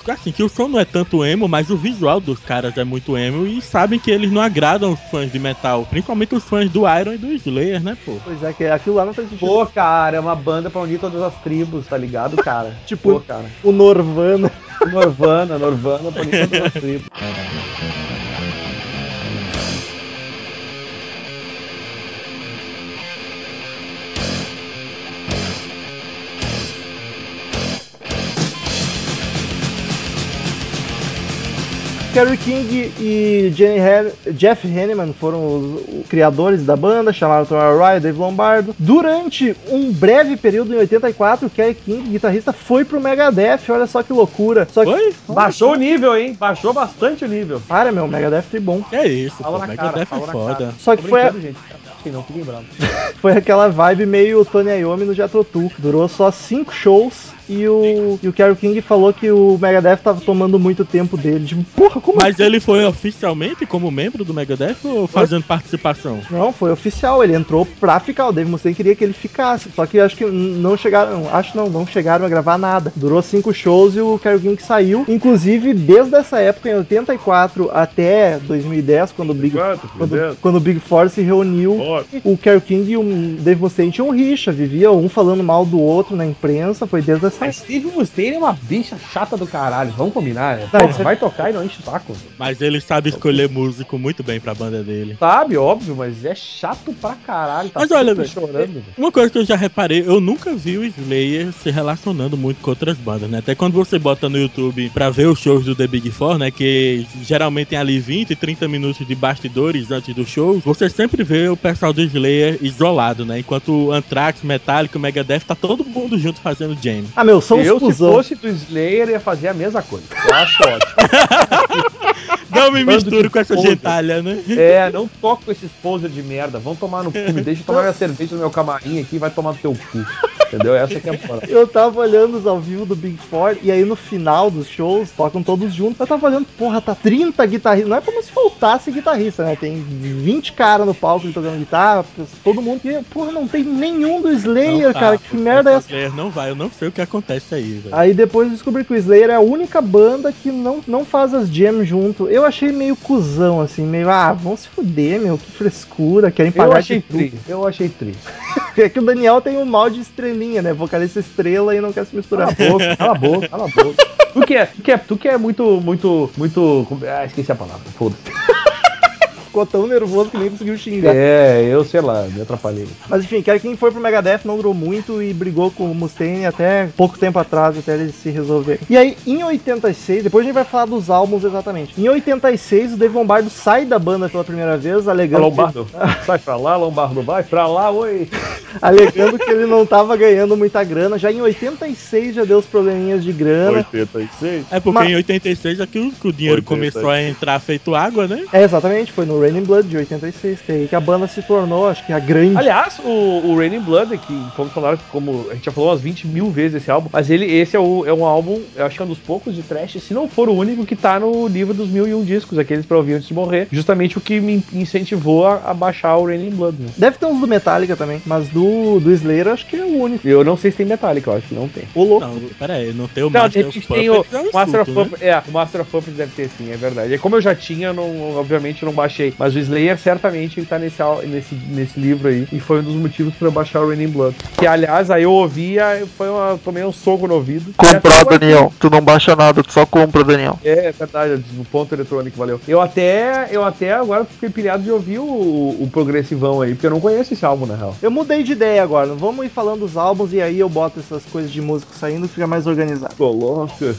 Assim, que o som não é tanto emo, mas o visual dos caras é muito emo e sabem que eles não agradam os fãs de metal. Principalmente os fãs do Iron e do Slayer, né, pô? Pois é, que aquilo lá não faz sentido. Pô, cara, é uma banda pra unir todas as tribos, tá ligado, cara? Tipo- Pô, cara. O Norvana. Norvana, Norvana pra unir todas as tribos. Kerry King e Han- Jeff Hanneman foram os, os criadores da banda, chamaram Tom Arroyo, Dave Lombardo. Durante um breve período, em 84, Kerry King, guitarrista, foi pro Megadeth, olha só que loucura. Só que, Oi? Baixou o nível, hein? Baixou bastante o nível. para, meu, Megadeth foi bom. É isso, Fala pô. na cara, Megadeth é foda. cara. Só que foi a- brincando, gente. Sim, não. Foi aquela vibe meio Tony Iommi no Jethro Tull. Durou só cinco shows e o, e o Kerry King falou que o Megadeth tava tomando muito tempo dele. Tipo, porra, como Mas ele foi oficialmente como membro do Megadeth ou fazendo participação? Não, foi oficial, ele entrou pra ficar. O Dave Mustaine queria que ele ficasse. Só que acho que não chegaram. Acho não, não chegaram a gravar nada. Durou cinco shows e o Kerry King saiu. Inclusive, desde essa época, em 84 até 2010, quando o Big, quando, quando o Big Four se reuniu, o Kerry King e o Dave Mustaine tinham rixa, vivia um falando mal do outro na imprensa. Foi desde essa Mas Steve Mustaine é uma bicha chata do caralho. Vamos combinar, né? Não, isso é- vai tocar e não enche o saco. Mas ele sabe escolher músico muito bem pra banda dele. Sabe, óbvio, mas é chato pra caralho. Tá Mas olha, chorando. velho. Uma coisa que eu já reparei, eu nunca vi o Slayer se relacionando muito com outras bandas, né? Até quando você bota no YouTube pra ver os shows do The Big Four, né? Que geralmente tem ali 20, 30 minutos de bastidores antes do show, você sempre vê o pessoal do Slayer isolado, né? Enquanto o Anthrax, Metallica, o Megadeth, tá todo mundo junto fazendo jam. Ah, meu, são Eu, os se fosse do Slayer, ia fazer a mesma coisa. Eu acho ótimo. Não me misturo com essa gentalha, né? É, não toco com esses poser de merda. Vão tomar no cu. Me deixa tomar minha cerveja no meu camarim aqui e vai tomar no teu cu. Entendeu? Essa que é a moral. Eu tava olhando os ao vivo do Big Four e aí no final dos shows tocam todos juntos. Eu tava olhando, porra, tá 30 guitarristas. Não é como se faltasse guitarrista, né? Tem 20 caras no palco tocando guitarra, todo mundo. E, porra, não tem nenhum do Slayer, Não tá, cara. Que merda é essa? Slayer não vai, eu não sei o que acontece aí, velho. Aí depois eu descobri que o Slayer é a única banda que não, não faz as jams junto. Eu achei meio cuzão, assim, meio, ah, vão se fuder, meu, que frescura, querem Eu pagar achei de tudo. tri. Eu achei tri. É que o Daniel tem um mal de estrelinha, né? Vocalista estrela e não quer se misturar. Cala a boca, cala a boca, cala a boca. Tu que é, tu que é, tu que é muito, muito, muito. Ah, esqueci a palavra. Foda-se. Ficou tão nervoso que nem conseguiu xingar. É, eu sei lá, me atrapalhei. Mas enfim, quem foi pro Megadeth não durou muito e brigou com o Mustaine até pouco tempo atrás, até eles se resolverem. E aí, em 86, depois a gente vai falar dos álbuns exatamente. Em 86, o Dave Lombardo sai da banda pela primeira vez, alegando, Lombardo, sai pra lá, Lombardo, vai pra lá, oi. que, alegando que ele não tava ganhando muita grana. Já em 86 já deu os probleminhas de grana. 86. É porque Mas- em 86 é que o, que o dinheiro 86. começou a entrar feito água, né? É, exatamente, foi no Raining Blood de 86, que é aí que a banda se tornou, acho que a grande. Aliás, o, o Raining Blood, que vamos falar como a gente já falou umas 20 mil vezes esse álbum, mas ele, esse é, o, é um álbum, eu acho que é um dos poucos de trash, se não for o único que tá no livro dos mil e um discos, aqueles pra ouvir antes de morrer. Justamente o que me incentivou a, a baixar o Raining Blood. Né? Deve ter uns do Metallica também, mas do, do Slayer acho que é o único. Eu não sei se tem Metallica, eu acho que não tem. O louco. Não, pera aí, não tem o Não, Master of repente tem o Puppets, é um Master of né? Puppets. É, o Master of Puppets deve ter sim, é verdade. E como eu já tinha, não, obviamente eu não baixei. Mas o Slayer certamente ele tá nesse, nesse, nesse livro aí. E foi um dos motivos pra eu baixar o Raining Blood. Que aliás, aí eu ouvia, foi uma, tomei um soco no ouvido. Até agora- Tu não baixa nada, tu só compra, Daniel. É, verdade, no ponto eletrônico, valeu. Eu até, eu até agora fiquei pilhado de ouvir o, o progressivão aí, porque eu não conheço esse álbum, na real. Eu mudei de ideia agora. Vamos ir falando dos álbuns e aí eu boto essas coisas de música saindo fica mais organizado. Coloca.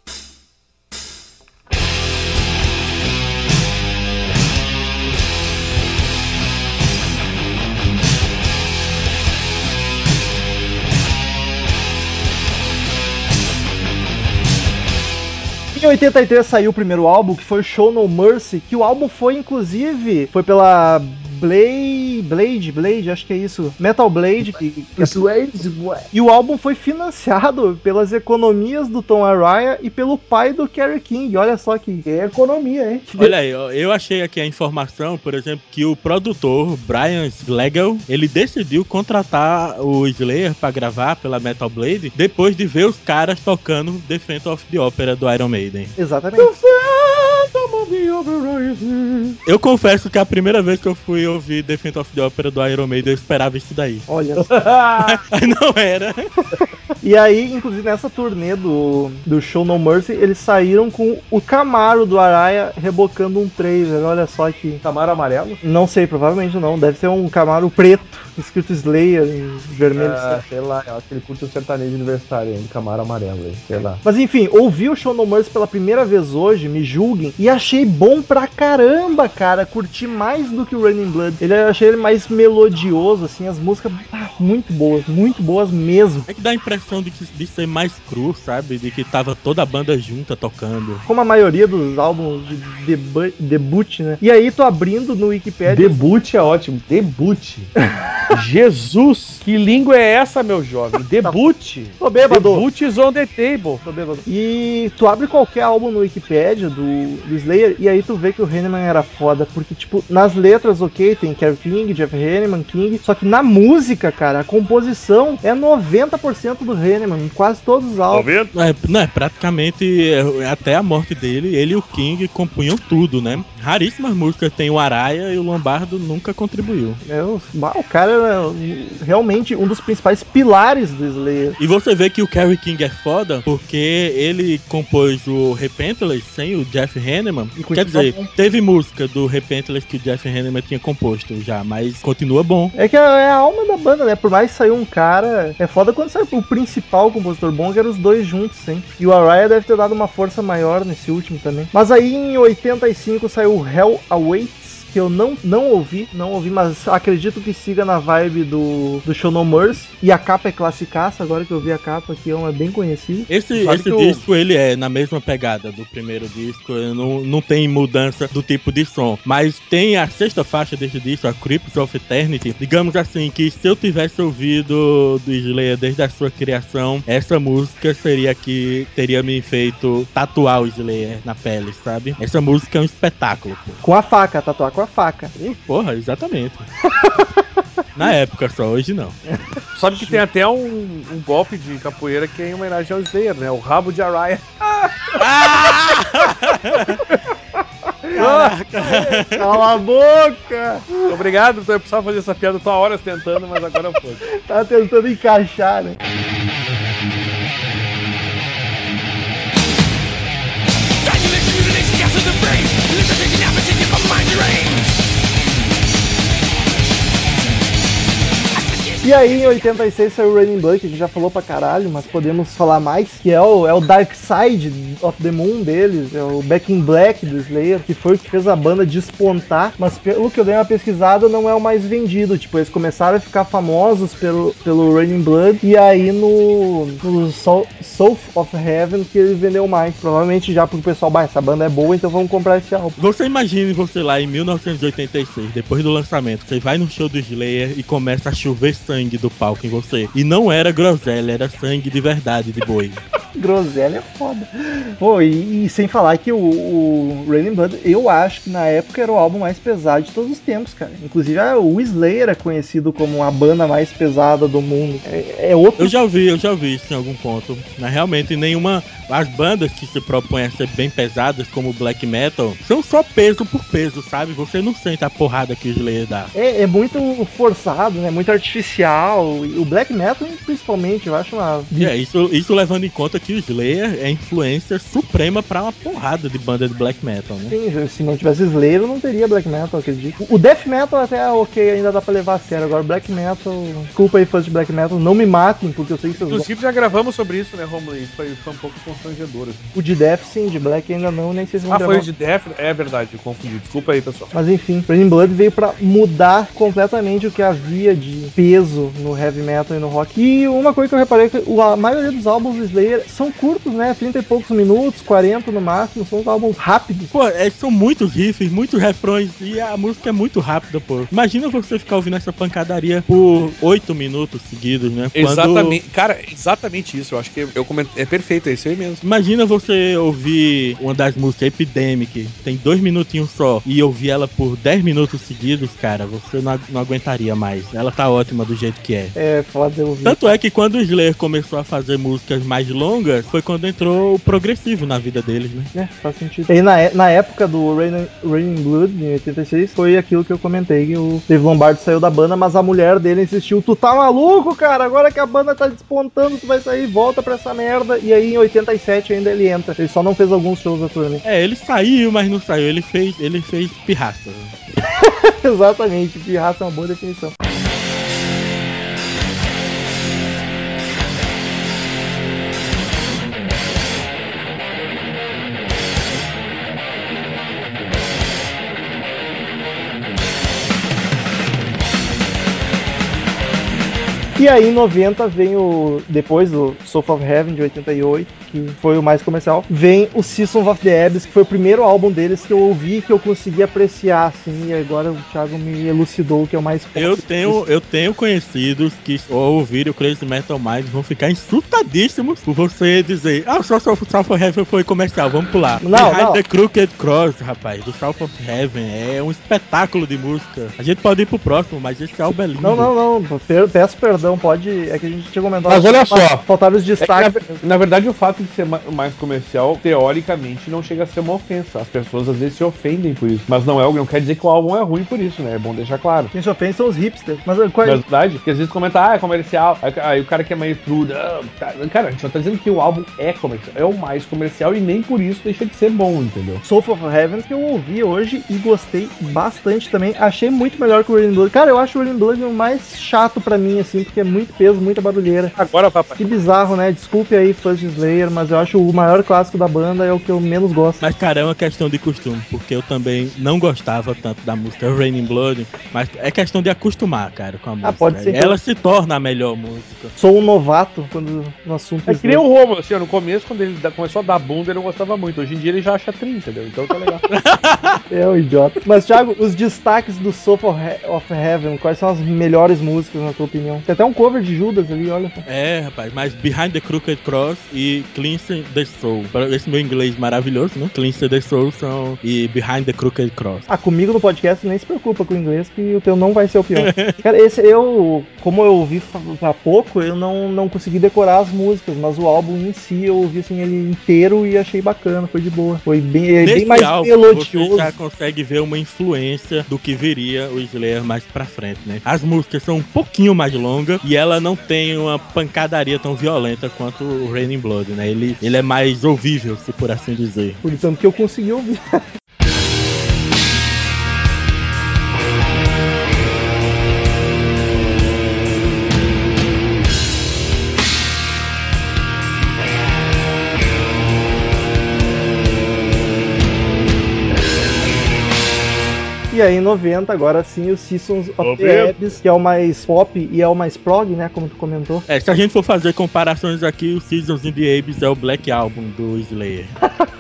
83 saiu o primeiro álbum, que foi Show No Mercy, que o álbum foi, inclusive, foi pela Blade, Blade, Blade, acho que é isso, Metal Blade, que, que e o álbum foi financiado pelas economias do Tom Araya e pelo pai do Kerry King. Olha só que é economia, hein? Olha aí, eu achei aqui a informação, por exemplo, que o produtor Brian Schlegel, ele decidiu contratar o Slayer pra gravar pela Metal Blade depois de ver os caras tocando The Phantom of the Opera do Iron Maiden. Exatamente. Eu confesso que a primeira vez que eu fui ouvir The Phantom of the Opera do Iron Maiden, eu esperava isso daí. Olha só. Mas não era. E aí, inclusive, nessa turnê do, do Show No Mercy, eles saíram com o Camaro do Araya rebocando um trailer. Olha só que. Camaro amarelo? Não sei, provavelmente não. Deve ser um Camaro preto, escrito Slayer em vermelho. Ah, sei lá, eu acho que ele curte o sertanejo universitário ainda, Camaro amarelo aí, sei lá. Mas enfim, ouvi o Show No Mercy pela primeira vez hoje, me julguem, e achei bom pra caramba, cara. Curti mais do que o Running Blood. Ele achei ele mais melodioso, assim, as músicas ah, muito boas, muito boas mesmo. É que dá a impressão de, que, de ser mais cru, sabe? De que tava toda a banda junta tocando. Como a maioria dos álbuns de debu- debut, né? E aí, tô abrindo no Wikipedia. Debut é ótimo, debut. Jesus, que língua é essa, meu jovem? Debut. Tô bêbado. Debut is on the table. Tô bêbado. E tu abre qualquer álbum no Wikipedia do, do Slayer e aí tu vê que o Hanneman era foda. Porque, tipo, nas letras, ok, tem Kerry King, Jeff Hanneman, King. Só que na música, cara, a composição é 90% do Hanneman, em quase todos os álbuns. É, não, é praticamente é, até a morte dele, ele e o King compunham tudo, né? Raríssimas músicas tem o Araya e o Lombardo nunca contribuiu. É, o cara era um- realmente um dos principais pilares do Slayer. E você vê que o Kerry King é foda porque ele compôs o Repentless sem o Jeff Hanneman. Quer dizer, bom. teve música do Repentless que o Jeff Hanneman tinha composto já, mas continua bom. É que é a alma da banda, né? Por mais que saiu um cara. É foda quando sai o principal compositor bom, que eram os dois juntos sempre. E o Araya deve ter dado uma força maior nesse último também. Mas aí em 85 saiu Hell Awaits. Que eu não, não ouvi, não ouvi, mas acredito que siga na vibe do, do Show No Mercy. E a capa é classicaça, agora que eu vi a capa aqui, é uma bem conhecida. Esse, Sabe esse disco, ele é na mesma pegada do primeiro disco, não, não tem mudança do tipo de som. Mas tem a sexta faixa desse disco, a Crypts of Eternity. Digamos assim, que se eu tivesse ouvido do Slayer desde a sua criação, essa música seria que teria me feito tatuar o Slayer na pele, sabe? Essa música é um espetáculo, pô. Com a faca, tatuar com a faca. Porra, exatamente. na época só, hoje não. Sabe que tem até um, um golpe de capoeira que é em homenagem ao Slayer, né? O rabo de Araya. Cala a boca! Obrigado, então eu precisava fazer essa piada, tô há horas tentando, mas agora foi. Tá tentando encaixar, né? E aí, em 86 saiu o Raining Blood, que a gente já falou pra caralho, mas podemos falar mais, que é o, é o Dark Side of the Moon deles, é o Back in Black do Slayer, que foi o que fez a banda despontar, mas pelo que eu dei uma pesquisada, não é o mais vendido. Tipo, eles começaram a ficar famosos pelo, pelo Raining Blood, e aí no, no Soul, Soul of Heaven que ele vendeu mais. Provavelmente já porque o pessoal, bah, essa banda é boa, então vamos comprar esse álbum. Você imagine você lá em 1986, depois do lançamento, você vai no show do Slayer e começa a chover sangue do palco em você. E não era groselha, era sangue de verdade de boi. Groselha é foda. Pô, e, e sem falar que o, o Raining Blood, eu acho que na época era o álbum mais pesado de todos os tempos, cara. Inclusive ah, o Slayer é conhecido como a banda mais pesada do mundo. É, é outro. Eu já ouvi, eu já ouvi isso em algum ponto. Mas realmente nenhuma. As bandas que se propõem a ser bem pesadas, como o black metal, são só peso por peso, sabe? Você não sente a porrada que o Slayer dá. É, é muito forçado, né? Muito artificial. E o black metal, principalmente, eu acho uma. E é, isso, isso levando em conta que o Slayer é influência suprema pra uma porrada de banda de black metal, né? Sim, Se não tivesse Slayer, eu não teria black metal, acredito. O death metal até é ok, ainda dá pra levar a sério. Agora, o black metal. Desculpa aí, fãs de black metal, não me matem, porque eu sei que vocês. Inclusive já gravamos sobre isso, né, Romulo? Foi, foi um pouco constrangedor. assim. O de death, sim, de black ainda não, nem sei se vão Ah, gravar. foi o de Death? É verdade, eu confundi. Desculpa aí, pessoal. Mas enfim, Raining Blood veio pra mudar completamente o que havia de peso no heavy metal e no rock. E uma coisa que eu reparei é que a maioria dos álbuns do Slayer são curtos, né? 30 e poucos minutos, 40 no máximo, são uns álbuns rápidos. Pô, é, são muitos riffs, muitos refrões e a música é muito rápida, pô. Imagina você ficar ouvindo essa pancadaria por oito minutos seguidos, né? Quando- Exatamente. Cara, exatamente isso. Eu acho que eu comento. É perfeito, é isso aí mesmo. Imagina você ouvir uma das músicas Epidemic, tem dois minutinhos só, e ouvir ela por 10 minutos seguidos, cara, você não aguentaria mais. Ela tá ótima do jeito que é. É, foda eu ouvir. Tanto é que quando o Slayer começou a fazer músicas mais longas, foi quando entrou o progressivo na vida deles, né? É, faz sentido. E na, na época do Rain, Rain in Blood, em 86, foi aquilo que eu comentei, que o Dave Lombardo saiu da banda, mas a mulher dele insistiu, tu tá maluco, cara, agora que a banda tá despontando, tu vai sair, volta pra essa merda. E aí, em 87, ainda ele entra. Ele só não fez alguns shows da turnê. É, ele saiu, mas não saiu. Ele fez, ele fez pirraça. Exatamente, pirraça é uma boa definição. E aí em 90 vem o. Depois do Soul of Heaven de 88, que foi o mais comercial, vem o Seasons of the Abyss, que foi o primeiro álbum deles que eu ouvi que eu consegui apreciar, assim, e agora o Thiago me elucidou que é o mais Eu tenho, eu tenho conhecidos que ao ouvir o Crazy Metal Mind vão ficar insultadíssimos por você dizer, ah, só South of Heaven foi comercial, vamos pular. Não, não. the Crooked Cross, rapaz, do South of Heaven, é um espetáculo de música. A gente pode ir pro próximo, mas esse álbum é lindo. Não, não, não. Peço perdão, pode. É que a gente tinha comentado. Mas olha só. Faltaram os É que, destaques. na, na verdade, o fato de ser ma- mais comercial, teoricamente, não chega a ser uma ofensa. As pessoas às vezes se ofendem por isso. Mas não é não quer dizer que o álbum é ruim por isso, né? É bom deixar claro. Quem se ofende são os hipsters. Mas qual Na é? verdade, porque às vezes comenta, ah, é comercial. Aí, aí o cara que é meio truda. ah, tá- Cara, a gente não tá dizendo que o álbum é comercial. É o mais comercial e nem por isso deixa de ser bom, entendeu? Soul of Heaven que eu ouvi hoje e gostei bastante também. Achei muito melhor que o Raining Blood. Cara, eu acho o Raining Blood o mais chato pra mim, assim, porque é muito peso, muita barulheira. Agora, papai. Que bizarro, né? Desculpe aí, fãs de Slayer, mas eu acho o maior clássico da banda é o que eu menos gosto. Mas, cara, é uma questão de costume, porque eu também não gostava tanto da música Raining Blood, mas é questão de acostumar, cara, com a música. pode ser. Ela se torna a melhor música. Sou um novato quando no assunto É que nem o Romulo, assim, ó, no começo, quando ele começou a dar bunda, ele não gostava muito. Hoje em dia ele já acha 30, entendeu? Então tá legal. É um idiota. Mas, Thiago, os destaques do Soul of Heaven, quais são as melhores músicas, na tua opinião? Tem até um cover de Judas ali, olha. É, rapaz, mas Behind the Crooked Cross e Cleansing the Soul. Esse meu inglês maravilhoso, né? Cleansing the Soul são e Behind the Crooked Cross. Ah, comigo no podcast nem se preocupa com o inglês, que o teu não vai ser o pior. Cara, esse eu, como eu ouvi há pouco, eu não, não consegui decorar as músicas, mas o álbum em si eu ouvi assim ele inteiro e achei bacana, foi de boa. Foi bem, é bem Nesse mais álbum, melodioso. você já consegue ver uma influência do que viria o Slayer mais pra frente, né? As músicas são um pouquinho mais longas e ela não tem uma pancadaria tão violenta quanto o Raining Blood, né? Ele, ele é mais ouvível, se por assim dizer. Por tanto que eu consegui ouvir. E aí, em 90, agora sim, o Seasons of the? Abyss, que é o mais pop e é o mais prog, né? Como tu comentou. É, se a gente for fazer comparações aqui, o Seasons in the Abyss é o Black Album do Slayer.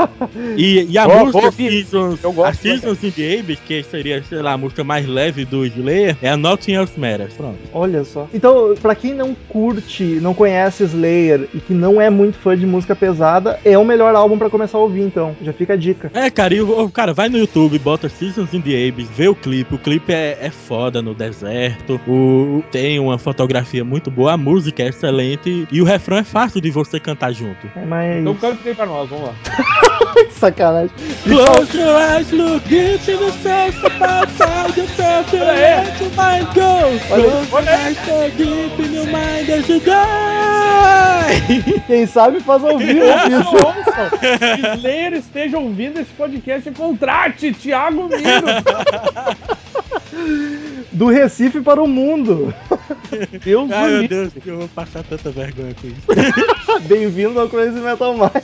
E, e a Boa, música Fih. Seasons, Eu gosto a Seasons in the Abyss, que seria, sei lá, a música mais leve do Slayer, é a Nothing Else Matters. Pronto. Olha só. Então, pra quem não curte, não conhece Slayer e que não é muito fã de música pesada, é o melhor álbum pra começar a ouvir, então. Já fica a dica. É, cara, e cara, vai no YouTube, bota Seasons in the Abyss, vê o clipe. O clipe é, é foda no deserto. O, tem uma fotografia muito boa, a música é excelente e o refrão é fácil de você cantar junto. É mais. Então canta aí pra nós, vamos lá. Sacanagem. Close your eyes, look into the sense find yourself and let your mind go. Close your eyes, so deep in your mind as you die. Quem sabe faz ao vivo isso. Ouçam! Slayer esteja ouvindo esse podcast e contrate Thiago Miro! Do Recife para o mundo. Deus do Ai, meu. Deus, eu vou passar tanta vergonha com isso. Bem-vindo ao Crazy Metal Mind.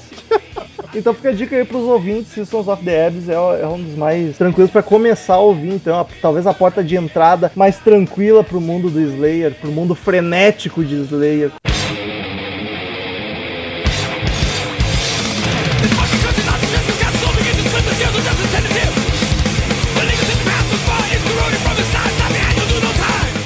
Então fica a dica aí pros ouvintes, Systems of the Abyss é, é um dos mais tranquilos pra começar a ouvir, então a- talvez a porta de entrada mais tranquila pro mundo do Slayer, pro mundo frenético de Slayer.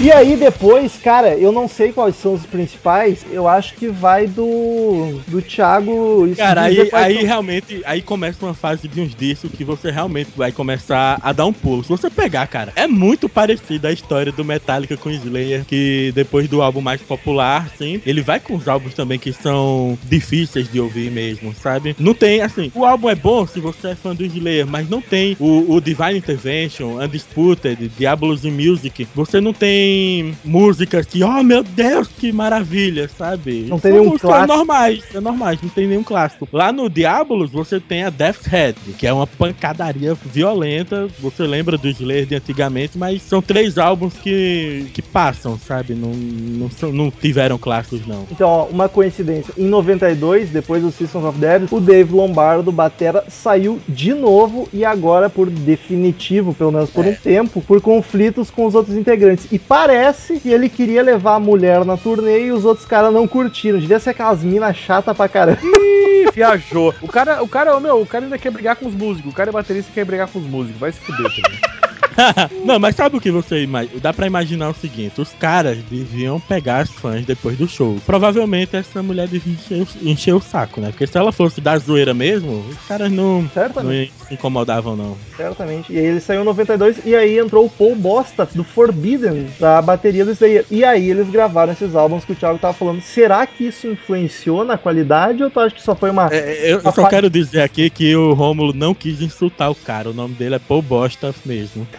E aí depois, cara, eu não sei quais são os principais, eu acho que vai do do Thiago Cara, aí, aí são- realmente, aí começa uma fase de uns discos que você realmente vai começar a dar um pulo. Se você pegar, cara, é muito parecido a história do Metallica com Slayer, que depois do álbum mais popular, sim, ele vai com os álbuns também que são difíceis de ouvir mesmo, sabe? Não tem, assim, o álbum é bom se você é fã do Slayer, mas não tem o, o Divine Intervention, Undisputed, Diabolos in Music, você não tem músicas que, oh meu Deus, que maravilha, sabe? Não tem São nenhum clássico. normais, é normais, não tem nenhum clássico. Lá no Diabolos você tem a Death's Head, que é uma pancadaria violenta. Você lembra do Slayer de antigamente, mas são três álbuns que, que passam, sabe? Não, não, são- não tiveram clássicos, não. Então, ó, uma coincidência. Em 92, depois do Systems of Death, o Dave Lombardo, batera, saiu de novo e agora por definitivo, pelo menos por um tempo, por conflitos com os outros integrantes. E parece que ele queria levar a mulher na turnê e os outros caras não curtiram. Devia ser aquelas minas chatas pra caramba. Ih, viajou. O cara, o cara, meu, o cara ainda quer brigar com os músicos. O cara é baterista e quer brigar com os músicos. Vai se fuder também. não, mas sabe o que você imagina? Dá pra imaginar o seguinte: os caras deviam pegar as fãs depois do show. Provavelmente essa mulher devia encher, o- encher o saco, né? Porque se ela fosse da zoeira mesmo, os caras não, Certamente. não se incomodavam, não. Certamente. E aí ele saiu em 92 e aí entrou o Paul Bosta do Forbidden, da bateria do Slayer. E aí eles gravaram esses álbuns que o Thiago tava falando. Será que isso influenciou na qualidade ou tu acha que só foi uma. É, eu, eu A só fa- quero dizer aqui que o Rômulo não quis insultar o cara. O nome dele é Paul Bosta mesmo.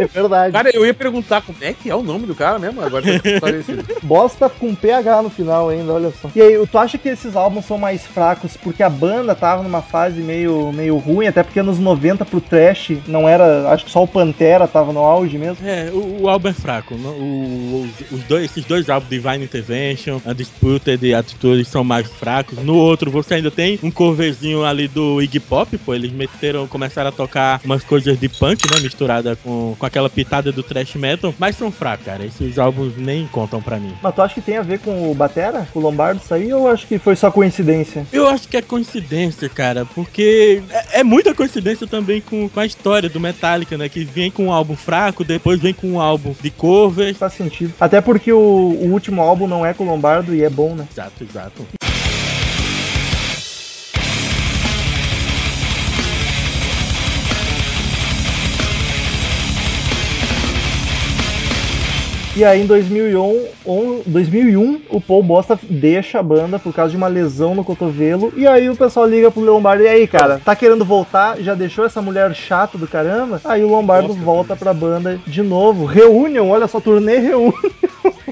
É verdade. Cara, eu ia perguntar como é que é o nome do cara mesmo. Agora. Bosta com PH no final ainda, olha só. E aí, tu acha que esses álbuns são mais fracos porque a banda tava numa fase meio, meio ruim, até porque nos 90 pro trash não era. Acho que só o Pantera tava no auge mesmo. É, o, o álbum é fraco. não- o- os, dois, esses dois álbuns, Divine Intervention, Undisputed e Attitude, são mais fracos. No outro, você ainda tem um coverzinho ali do Iggy Pop, pô. Eles meteram, começaram a tocar umas coisas de punk, né? Misturada com, com aquela pitada do thrash metal. Mas são fracos, cara. Esses álbuns nem contam pra mim. Mas tu acha que tem a ver com o Batera? Com o Lombardo sair ou acho que foi só coincidência? Eu acho que é coincidência, cara, porque é, é muita coincidência também com, com a história do Metallica, né? Que vem com um álbum fraco, depois vem com um álbum de covers. Faz sentido. Até porque o, o último álbum não é com o Lombardo e é bom, né? Exato, exato. E aí em 2001, on- 2001 o Paul Bosta deixa a banda por causa de uma lesão no cotovelo. E aí o pessoal liga pro Lombardo, e aí cara, tá querendo voltar? Já deixou essa mulher chata do caramba? Aí o Lombardo Nossa, volta pra banda de novo. Reunion, olha só, turnê Reunion.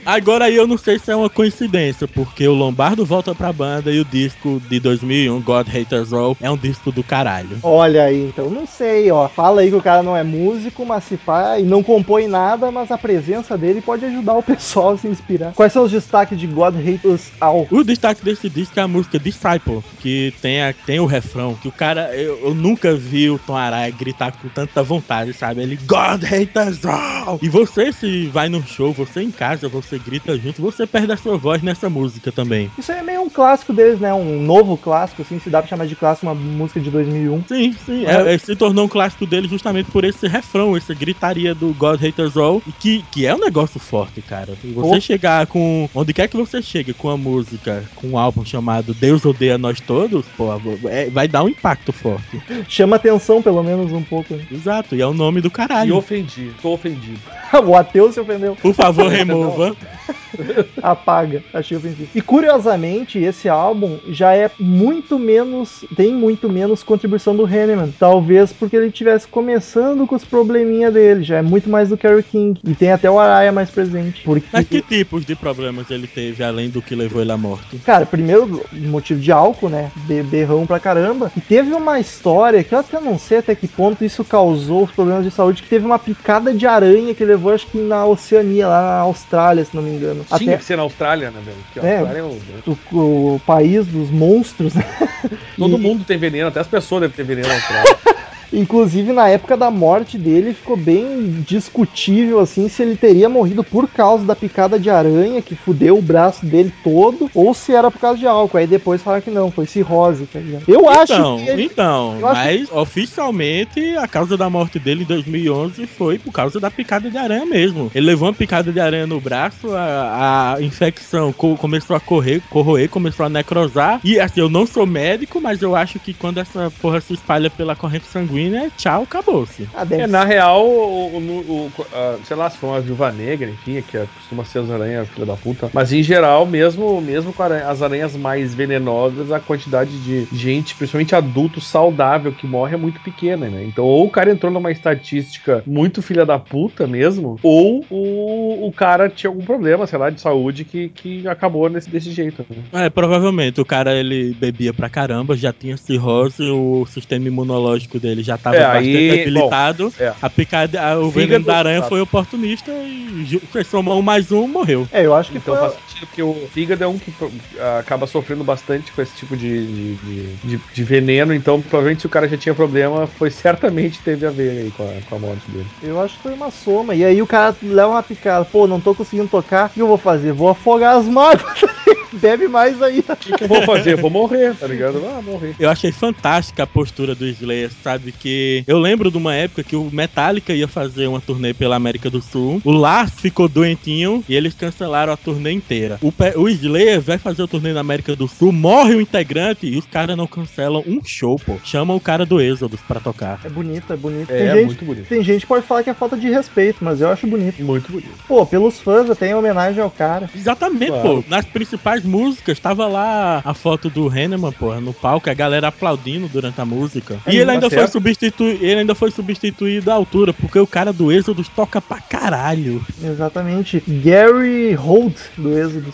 Agora aí eu não sei se é uma coincidência, porque o Lombardo volta pra banda e o disco de 2001, God Haters All, é um disco do caralho. Olha aí, então não sei, ó. Fala aí que o cara não é músico, mas se pá, e não compõe nada, mas a presença dele pode ajudar o pessoal a se inspirar. Quais são os destaques de God Hate Us All? O destaque desse disco é a música Disciple, que tem, a- tem o refrão, que o cara, eu, eu nunca vi o Tom Araya gritar com tanta vontade, sabe? Ele, God Haters All! E você, se vai num show, você em casa, você grita junto, você perde a sua voz nessa música também. Isso aí é meio um clássico deles, né? Um novo clássico, assim, se dá pra chamar de clássico uma música de 2001. Sim, sim. é- é, se tornou um clássico dele justamente por esse refrão, essa gritaria do God Haters All, e que, que é um negócio forte, cara. E Você Oh. chegar com. Onde quer que você chegue com a música, com um álbum chamado Deus Odeia Nós Todos, pô, é- vai dar um impacto forte. Chama atenção, pelo menos, um pouco. né? Exato, e é o nome do Me caralho. ofendi. Tô ofendido. o ateu se ofendeu. Por favor, remova. Apaga. Achei ofensivo. E curiosamente, esse álbum já é muito menos. Tem muito menos contribuição do Hanneman. Talvez porque ele estivesse começando com os probleminha dele. Já é muito mais do Kerry King. E tem até o Araya mais presente. Porque. Mas que tipos de problemas ele teve, além do que levou ele à morte? Cara, primeiro, motivo de álcool, né? Be- Berrão pra caramba. E teve uma história que eu até não sei até que ponto isso causou os problemas de saúde, que teve uma picada de aranha que levou, acho que na Oceania, lá na Austrália, se não me engano. Tinha Até que ser na Austrália, né, velho? Porque a É. Austrália é o... o, o país dos monstros, né? Todo E- mundo tem veneno, até as pessoas devem ter veneno na Austrália. Inclusive, na época da morte dele, ficou bem discutível, assim, se ele teria morrido por causa da picada de aranha, que fudeu o braço dele todo, ou se era por causa de álcool. Aí depois falaram que não, foi cirrose, tá ligado? Eu acho Então, que ele... então, eu mas oficialmente a causa da morte dele em 2011 foi por causa da picada de aranha mesmo. Ele levou uma picada de aranha no braço, a, a infecção co- começou a correr, corroer, começou a necrosar. E assim, eu não sou médico, mas eu acho que quando essa porra se espalha pela corrente sanguínea, tchau, acabou-se. Ah, deve É, na real, o, o- o- a- sei lá, se for uma viúva negra, enfim, que costuma ser as aranhas, filha da puta. Mas em geral, mesmo, mesmo com aranha- as aranhas mais venenosas, a quantidade de gente, principalmente adulto saudável, que morre é muito pequena, né? Então, ou o cara entrou numa estatística muito filha da puta mesmo, ou o, o cara tinha algum problema, sei lá, de saúde que, que acabou nesse, desse jeito. Né? É, provavelmente o cara ele bebia pra caramba, já tinha cirrose, o sistema imunológico dele já tava É, bastante aí, debilitado. é. A picada, a- o Fígado, veneno da aranha tá. foi oportunista e somou um mais um, morreu. É, eu acho que Então foi... faz sentido porque o fígado é um que acaba sofrendo bastante com esse tipo de, de, de- de- de veneno, então provavelmente se o cara já tinha problema, foi certamente teve a ver aí com a, com a morte dele. Eu acho que foi uma soma. E aí o cara leva uma picada. Pô, não tô conseguindo tocar. O que eu vou fazer? Vou afogar as mágoas. Bebe mais aí. O que, que eu vou fazer? Eu vou morrer, tá ligado? Ah, morrer. Eu achei fantástica a postura do Slayer, sabe? Que eu lembro de uma época que o Metallica ia fazer uma turnê pela América do Sul. O Lars ficou doentinho e eles cancelaram a turnê inteira. O, o Slayer vai fazer o turnê na América do Sul, morre o integrante e os caras não cancelam um show, pô. Chamam o cara do Exodus pra tocar. É bonito, é bonito. É, tem, gente, muito bonito. tem gente que pode falar que é falta de respeito, mas eu acho bonito. Muito bonito. Pô, pelos fãs, até em homenagem ao cara. Exatamente, Claro. pô. Nas principais músicas, tava lá a foto do Henneman, pô, no palco, a galera aplaudindo durante a música. É, e ele tá ainda, foi certo. substituir, ele ainda foi substituído à altura, porque o cara do Exodus toca pra caralho. Exatamente. Gary Holt, do Êxodo.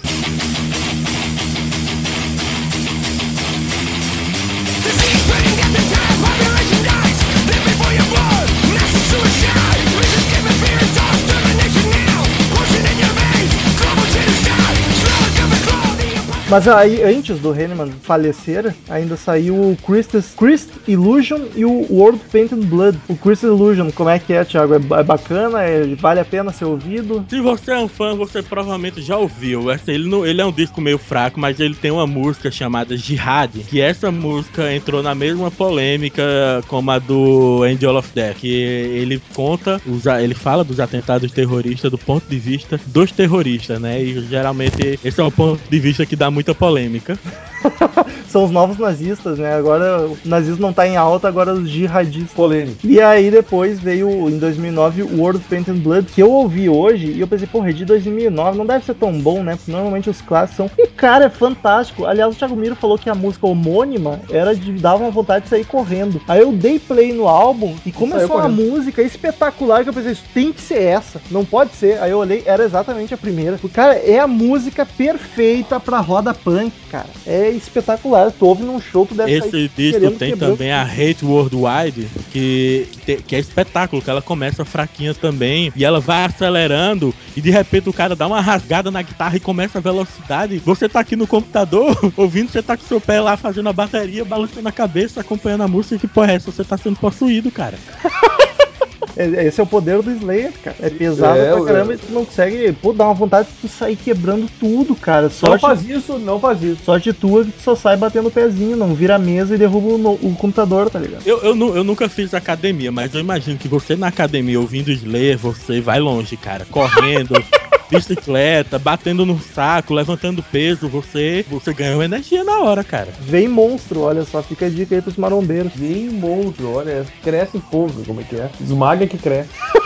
Mas aí, antes do Henneman falecer, ainda saiu o Christ's, Christ Illusion e o World Painted Blood. O Christ Illusion, como é que é, Thiago? É, é bacana? É- vale a pena ser ouvido? Se você é um fã, você provavelmente já ouviu. Ele, não, ele é um disco meio fraco, mas ele tem uma música chamada Jihad, que essa música entrou na mesma polêmica como a do Angel of Death, que ele conta, ele fala dos atentados terroristas do ponto de vista dos terroristas, né? E geralmente esse é o ponto de vista que dá muita polêmica. São os novos nazistas, né? Agora o nazismo não tá em alta, agora os jihadistas. Polêmico. E aí depois veio em 2009 o World Painted Blood, que eu ouvi hoje e eu pensei, porra, é de 2009, não deve ser tão bom, né? Porque normalmente os clássicos são. E cara, é fantástico. Aliás, o Thiago Miro falou que a música homônima era de dava uma vontade de sair correndo. Aí eu dei play no álbum e começou uma música espetacular que eu pensei, isso tem que ser essa, não pode ser. Aí eu olhei, era exatamente a primeira. O cara é a música perfeita pra roda punk, cara. É espetacular. Tu ouve num show, tu deve Esse disco tem também a Hate Worldwide, que, que é espetáculo, que ela começa fraquinha também, e ela vai acelerando, e de repente o cara dá uma rasgada na guitarra e começa a velocidade. Você tá aqui no computador, ouvindo, você tá com seu pé lá fazendo a bateria, balançando a cabeça, acompanhando a música, que porra é essa? Você tá sendo possuído, cara. É- Esse é o poder do Slayer, cara. É pesado É, pra eu- caramba e tu não consegue. Pô, dá uma vontade de tu sair quebrando tudo, cara. Não Sorte, faz isso, não faz isso. sorte tua que tu só sai batendo o pezinho, não vira a mesa e derruba o, no- o computador, tá ligado? Eu, eu, eu nunca fiz academia, mas eu imagino que você na academia ouvindo Slayer, você vai longe, cara. Correndo, bicicleta, batendo no saco, levantando peso, você, você ganhou energia na hora, cara. Vem monstro, olha só, fica a dica aí pros marombeiros. Vem monstro, olha, cresce fogo, como é que é? Esmaga que cresce.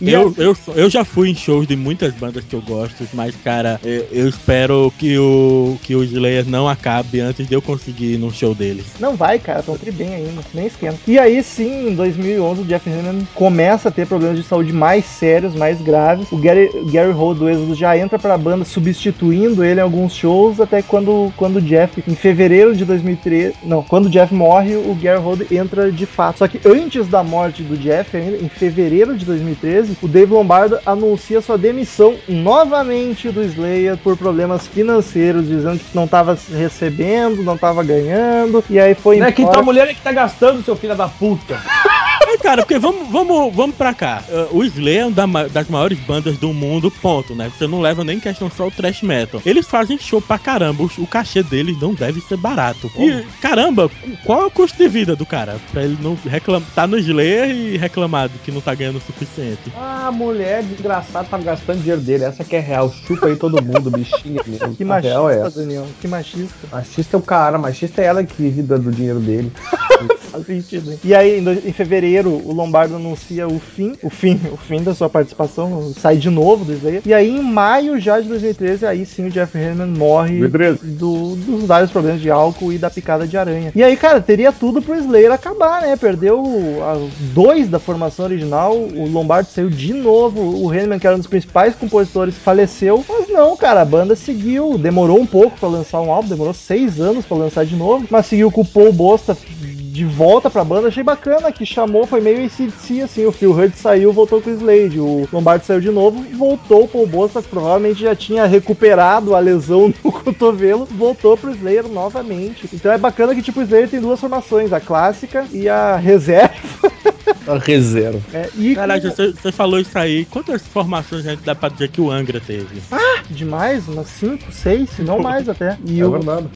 Eu, eu, eu já fui em shows de muitas bandas que eu gosto, mas, cara, eu, eu espero que o, que o Slayer não acabe antes de eu conseguir ir num show deles. Não vai, cara, tão tri bem ainda, nem esquenta. E aí sim, em 2011, o Jeff Hanneman começa a ter problemas de saúde mais sérios, mais graves. O Gary, Gary Holt do Exodus já entra pra banda substituindo ele em alguns shows, até quando, quando o Jeff, em fevereiro de 2013, não, quando o Jeff morre, o Gary Holt entra de fato. Só que antes da morte do Jeff, ainda, em fevereiro de 2013, o Dave Lombardo anuncia sua demissão novamente do Slayer por problemas financeiros, dizendo que não tava recebendo, não tava ganhando, e aí foi Não é quem embora. tua mulher é que tá gastando, seu filho da puta. É, cara, porque vamos, vamos, vamos pra cá. Uh, o Slayer é uma da ma- das maiores bandas do mundo, ponto, né? Você não leva nem em questão só o thrash metal. Eles fazem show pra caramba, o, o cachê deles não deve ser barato. E, caramba, qual é o custo de vida do cara? Pra ele não reclamar, tá no Slayer e reclamar de que não tá ganhando o suficiente. Ah, mulher desgraçada tá gastando dinheiro dele. Essa que é real. Chupa aí todo mundo, bichinha mesmo. Que A real é machista, essa. Daniel. Que machista. Machista é o cara, machista é ela que vive dando dinheiro dele. Faz sentido, hein? E aí, em do- o Lombardo anuncia o fim, o fim, o fim da sua participação, sai de novo do Slayer. E aí, em maio já de 2013, aí sim o Jeff Hanneman morre 2013. do- dos vários problemas de álcool e da picada de aranha. E aí, cara, teria tudo pro Slayer acabar, né? Perdeu dois da formação original, o Lombardo saiu de novo, o Hanneman, que era um dos principais compositores, faleceu. Mas não, cara, a banda seguiu, demorou um pouco pra lançar um álbum, demorou seis anos pra lançar de novo, mas seguiu com o Paul Bosta de volta pra banda, achei bacana que chamou, foi meio ACDC, assim, o Phil Hurd saiu, voltou com o Slade, o Lombardo saiu de novo, voltou pro Bosta, provavelmente já tinha recuperado a lesão no cotovelo, voltou pro Slayer novamente. Então é bacana que, tipo, o Slayer tem duas formações, a clássica e a reserva. A reserva. É, e Caralho, você, você falou isso aí. Quantas formações a gente dá pra dizer que o Angra teve? demais, umas 5, 6, se não mais até. E É o, verdade.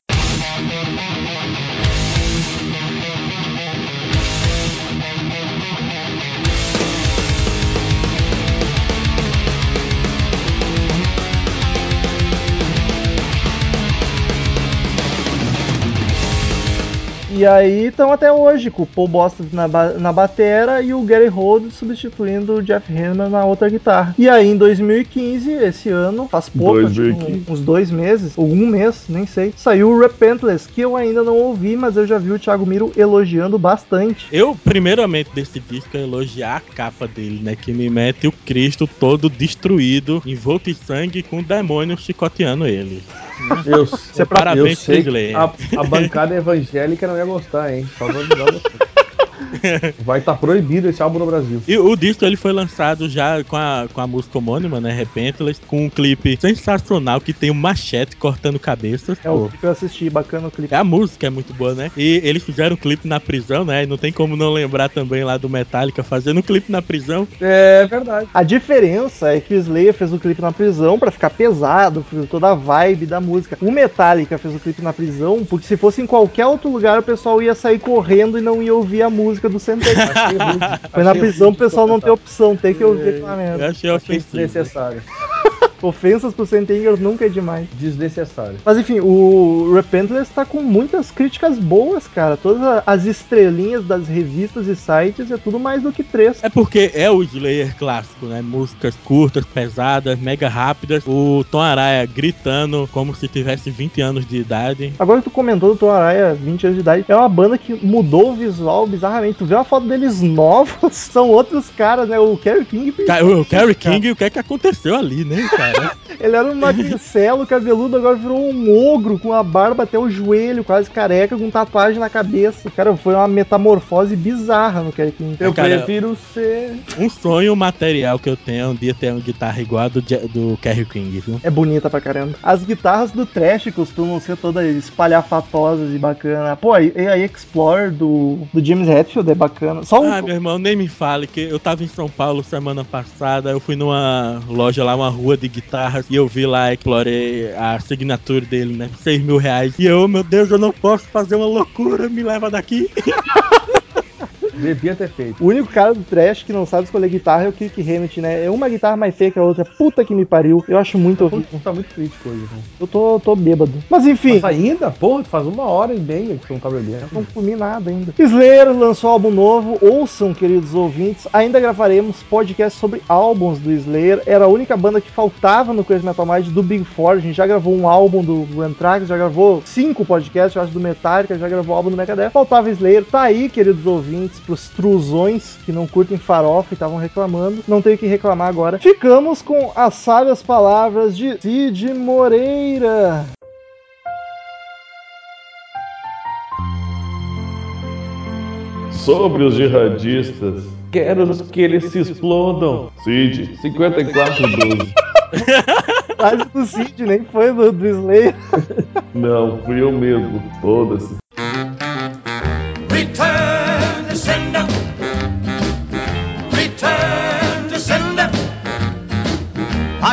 E aí estão até hoje, com o Paul Bosta na, ba- na batera e o Gary Holt substituindo o Jeff Hanneman na outra guitarra. E aí em 2015, esse ano, faz pouco, acho que 2015. um- uns dois meses, ou um mês, nem sei, saiu o Repentless, que eu ainda não ouvi, mas eu já vi o Thiago Miro elogiando bastante. Eu, primeiramente, desse disco, é elogiar a capa dele, né? Que me mete o Cristo todo destruído, envolto em sangue, com o demônio chicoteando ele. Eu, é pra- Parabéns eu sei a, a bancada evangélica não ia gostar, hein? Só vou avisar você. Vai estar proibido esse álbum no Brasil. E o disco ele foi lançado já com a, com a música homônima, né? Repentless, com um clipe sensacional que tem um machete cortando cabeças. É o que eu assisti, bacana o clipe. É a música é muito boa, né? E eles fizeram um clipe na prisão, né? E não tem como não lembrar também lá do Metallica fazendo um clipe na prisão. É verdade. A diferença é que o Slayer fez o clipe na prisão pra ficar pesado, toda a vibe da música. O Metallica fez o clipe na prisão porque se fosse em qualquer outro lugar o pessoal ia sair correndo e não ia ouvir a música do Centeio. Achei ruim. Foi na prisão o pessoal não tem opção, tem que ouvir aquela Eu merda. achei Achei ofensivo. desnecessário. Ofensas pro Sentingers nunca é demais. Desnecessário. Mas enfim, o Repentless tá com muitas críticas boas, cara. Todas as estrelinhas das revistas e sites é tudo mais do que três. É porque é o Slayer clássico, né? Músicas curtas, pesadas, mega rápidas. O Tom Araya gritando como se tivesse 20 anos de idade. Agora que tu comentou do Tom Araya, 20 anos de idade, é uma banda que mudou o visual bizarramente. Tu vê uma foto deles novos, são outros caras, né? O Kerry King. Ca- O Kerry King, o que é que aconteceu ali, né, cara? Ele era um magricelo cabeludo, agora virou um ogro com a barba até o joelho, quase careca, com tatuagem na cabeça. Cara, foi uma metamorfose bizarra no Kerry King. Eu Cara, prefiro ser. Um sonho material que eu tenho é um dia ter uma guitarra igual a do, do Kerry King, viu? É bonita pra caramba. As guitarras do Trash costumam ser todas espalhafatosas e bacana. Pô, e a Explorer do, do James Hetfield é bacana. Só um. Ah, meu irmão, nem me fale que eu tava em São Paulo semana passada, eu fui numa loja lá, uma rua de guitarras, e eu vi lá, explorei a assinatura dele, né? 6 mil reais. E eu, meu Deus, eu não posso fazer uma loucura, me leva daqui. Devia ter feito. O único cara do trash que não sabe escolher guitarra é o Kirk Hammett, né? É uma guitarra mais feia que a outra. Puta que me pariu. Eu acho muito horrível. Tá muito crítico hoje, né? Eu tô, tô bêbado. Mas enfim, Mas ainda, porra, faz uma hora e meia que você não tá bebendo. não comi nada ainda. Slayer lançou álbum novo. Ouçam, queridos ouvintes. Ainda gravaremos podcast sobre álbuns do Slayer. Era a única banda que faltava no Crazy Metal Mind do Big Four. A gente já gravou um álbum do Anthrax, já gravou cinco podcasts, eu acho, do Metallica, já gravou álbum do Megadeth. Faltava Slayer. Tá aí, queridos ouvintes, pros truzões que não curtem farofa e estavam reclamando. Não tenho o que reclamar agora. Ficamos com as sábias palavras de Cid Moreira. Sobre os jihadistas, quero que eles se explodam. Cid, 5412. Frase do Cid, nem foi do, do Slayer. Não, fui eu mesmo. Foda-se. Return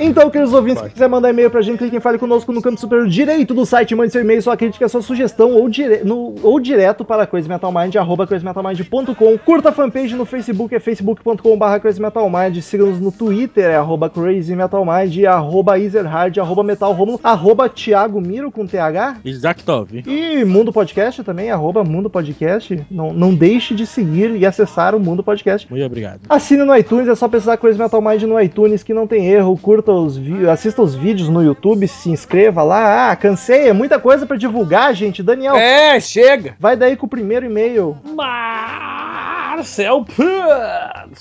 Então, queridos ouvintes, se quiser mandar e-mail pra gente, clique em Fale Conosco no canto superior direito do site, mande seu e-mail, sua crítica, sua sugestão ou, dire... no... ou direto para crazymetalmind, arroba crazymetalmind.com. Curta a fanpage no Facebook, é facebook.com.br crazymetalmind. Siga-nos no Twitter, é arroba crazymetalmind, arroba ezerhard, arroba metalromulo, arroba Thiago Miro com TH. Isaac Tov. E Mundo Podcast também, arroba Mundo Podcast. Não, não deixe de seguir e acessar o Mundo Podcast. Muito obrigado. Assine no iTunes, é só pesquisar Crazy Metal Mind no iTunes que não tem erro. Curta os vídeos, assista os vídeos no YouTube, se inscreva lá. Ah, cansei, é muita coisa pra divulgar, gente. Daniel, É, chega! vai daí com o primeiro e-mail. Marcel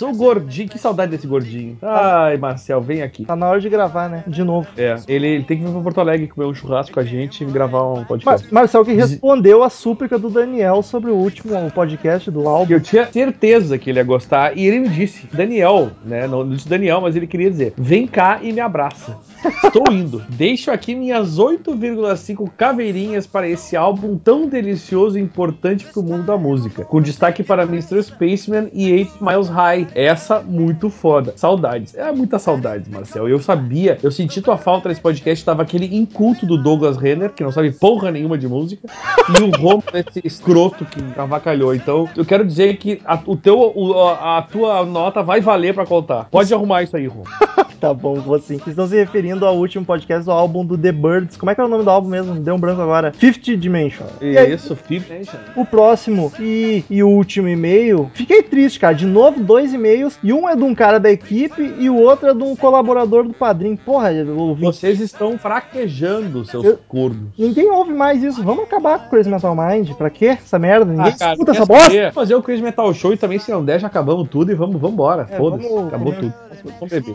o gordinho, que saudade desse gordinho. Ai, Marcel, vem aqui. Tá na hora de gravar, né? De novo. É, ele, ele tem que vir pra Porto Alegre comer um churrasco com a gente e gravar um Mar podcast. Marcel que respondeu a súplica do Daniel sobre o último podcast do álbum. Eu tinha certeza que ele ia gostar e ele me disse, Daniel, né? Não disse Daniel, mas ele queria dizer: vem cá e me abraça. Estou indo. Deixo aqui minhas 8,5 caveirinhas para esse álbum tão delicioso e importante pro mundo da música. Com destaque para Mr. Spaceman e 8 Miles High. Essa muito foda. Saudades. É muita saudades, Marcel. Eu sabia, eu senti tua falta nesse podcast. Tava aquele inculto do Douglas Renner, que não sabe porra nenhuma de música, e o Romo, esse escroto que avacalhou. Então, eu quero dizer que a, o teu, o- a, a tua nota vai valer pra contar. Pode arrumar isso aí, Romo. Tá bom, vou. Vocês estão se referindo ao último podcast do álbum do The Birds. Como é que é o nome do álbum mesmo? Deu um branco agora. Fifth Dimension. E Isso, Fifth Nation. o próximo e, e o último e-mail. Fiquei triste, cara. De novo, dois e-mails. E um é de um cara da equipe e o outro é de um colaborador do padrinho. Porra, eu ouvi. Vocês estão fraquejando, seus Eu- cornos. Ninguém ouve mais isso. Vamos acabar com o Crazy Metal Mind. Pra quê? Essa merda? Ninguém Ah, cara, escuta essa bosta. Fazer o Crazy Metal Show e também, se não der, já acabamos tudo e vamos, vamos embora. É, Foda-se. Acabou comer- tudo.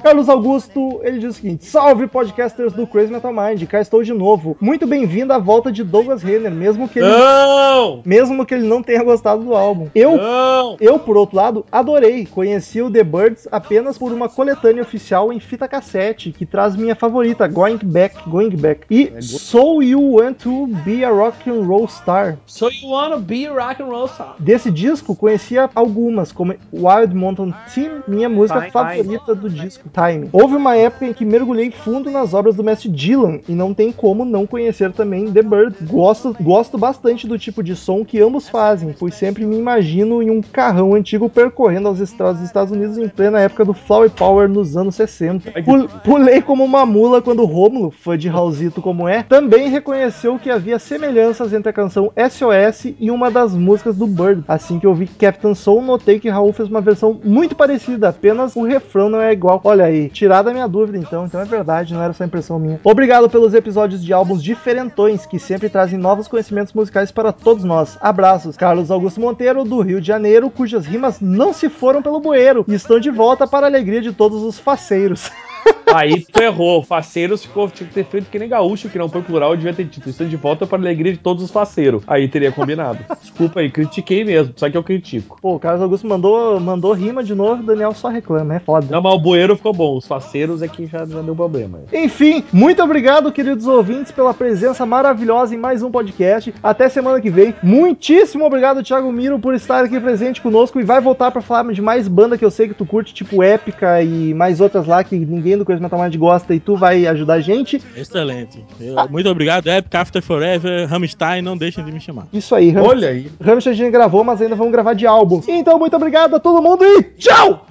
Carlos Augusto, ele diz o seguinte: Salve podcasters do Crazy Metal Mind, cá estou de novo. Muito bem-vindo à volta de Douglas Renner, mesmo que ele, Não! mesmo que ele não tenha gostado do álbum. Eu Não! Eu, por outro lado, adorei. Conheci o The Birds apenas por uma coletânea oficial em fita cassete, que traz minha favorita, Going Back, Going Back. E go- So You Want to Be a Rock and Roll Star. So you wanna be a rock and roll star? Desse disco, conhecia algumas, como Wild Mountain Team, minha música Time, do disco, Time. Houve uma época em que mergulhei fundo nas obras do mestre Dylan, e não tem como não conhecer também The Birds. Gosto, gosto bastante do tipo de som que ambos fazem, pois sempre me imagino em um carrão antigo percorrendo as estradas dos Estados Unidos em plena época do Flower Power nos anos 60. Pul- pulei como uma mula quando Rômulo, fã de Raulzito como é, também reconheceu que havia semelhanças entre a canção SOS e uma das músicas do Bird. Assim que eu vi Captain Soul, notei que Raul fez uma versão muito parecida, apenas o refrão não é igual. Olha aí, tirar da minha dúvida então, então é verdade, não era só impressão minha. Obrigado pelos episódios de álbuns diferentões que sempre trazem novos conhecimentos musicais para todos nós. Abraços, Carlos Augusto Monteiro, do Rio de Janeiro, cujas rimas não se foram pelo bueiro e estão de volta para a alegria de todos os faceiros. Aí tu errou. Faceiros ficou, tinha que ter feito que nem gaúcho, que não foi plural, devia ter dito. Estão de volta para a alegria de todos os faceiros. Aí teria combinado. Desculpa aí, critiquei mesmo. Só que eu critico. Pô, o Carlos Augusto mandou, mandou rima de novo, o Daniel só reclama, é foda. Não, mas o bueiro ficou bom. Os faceiros é que já, já deu problema. Enfim, muito obrigado, queridos ouvintes, pela presença maravilhosa em mais um podcast. Até semana que vem. Muitíssimo obrigado, Thiago Miro, por estar aqui presente conosco e vai voltar pra falar de mais banda que eu sei que tu curte, tipo Épica e mais outras lá que ninguém do Crazy Metal Mind gosta e tu vai ajudar a gente. Excelente. Eu- muito obrigado, Epic, After Forever, Rammstein, não deixem de me chamar. Isso aí, Ram Olha aí. Rammstein a gente gravou, mas ainda vamos gravar de álbum. Então, muito obrigado a todo mundo e tchau!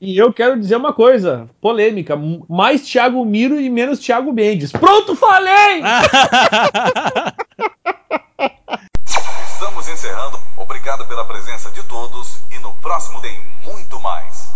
E eu quero dizer uma coisa, polêmica, mais Thiago Miro e menos Thiago Mendes. Pronto, falei! Estamos encerrando. Obrigado pela presença de todos e no próximo tem muito mais.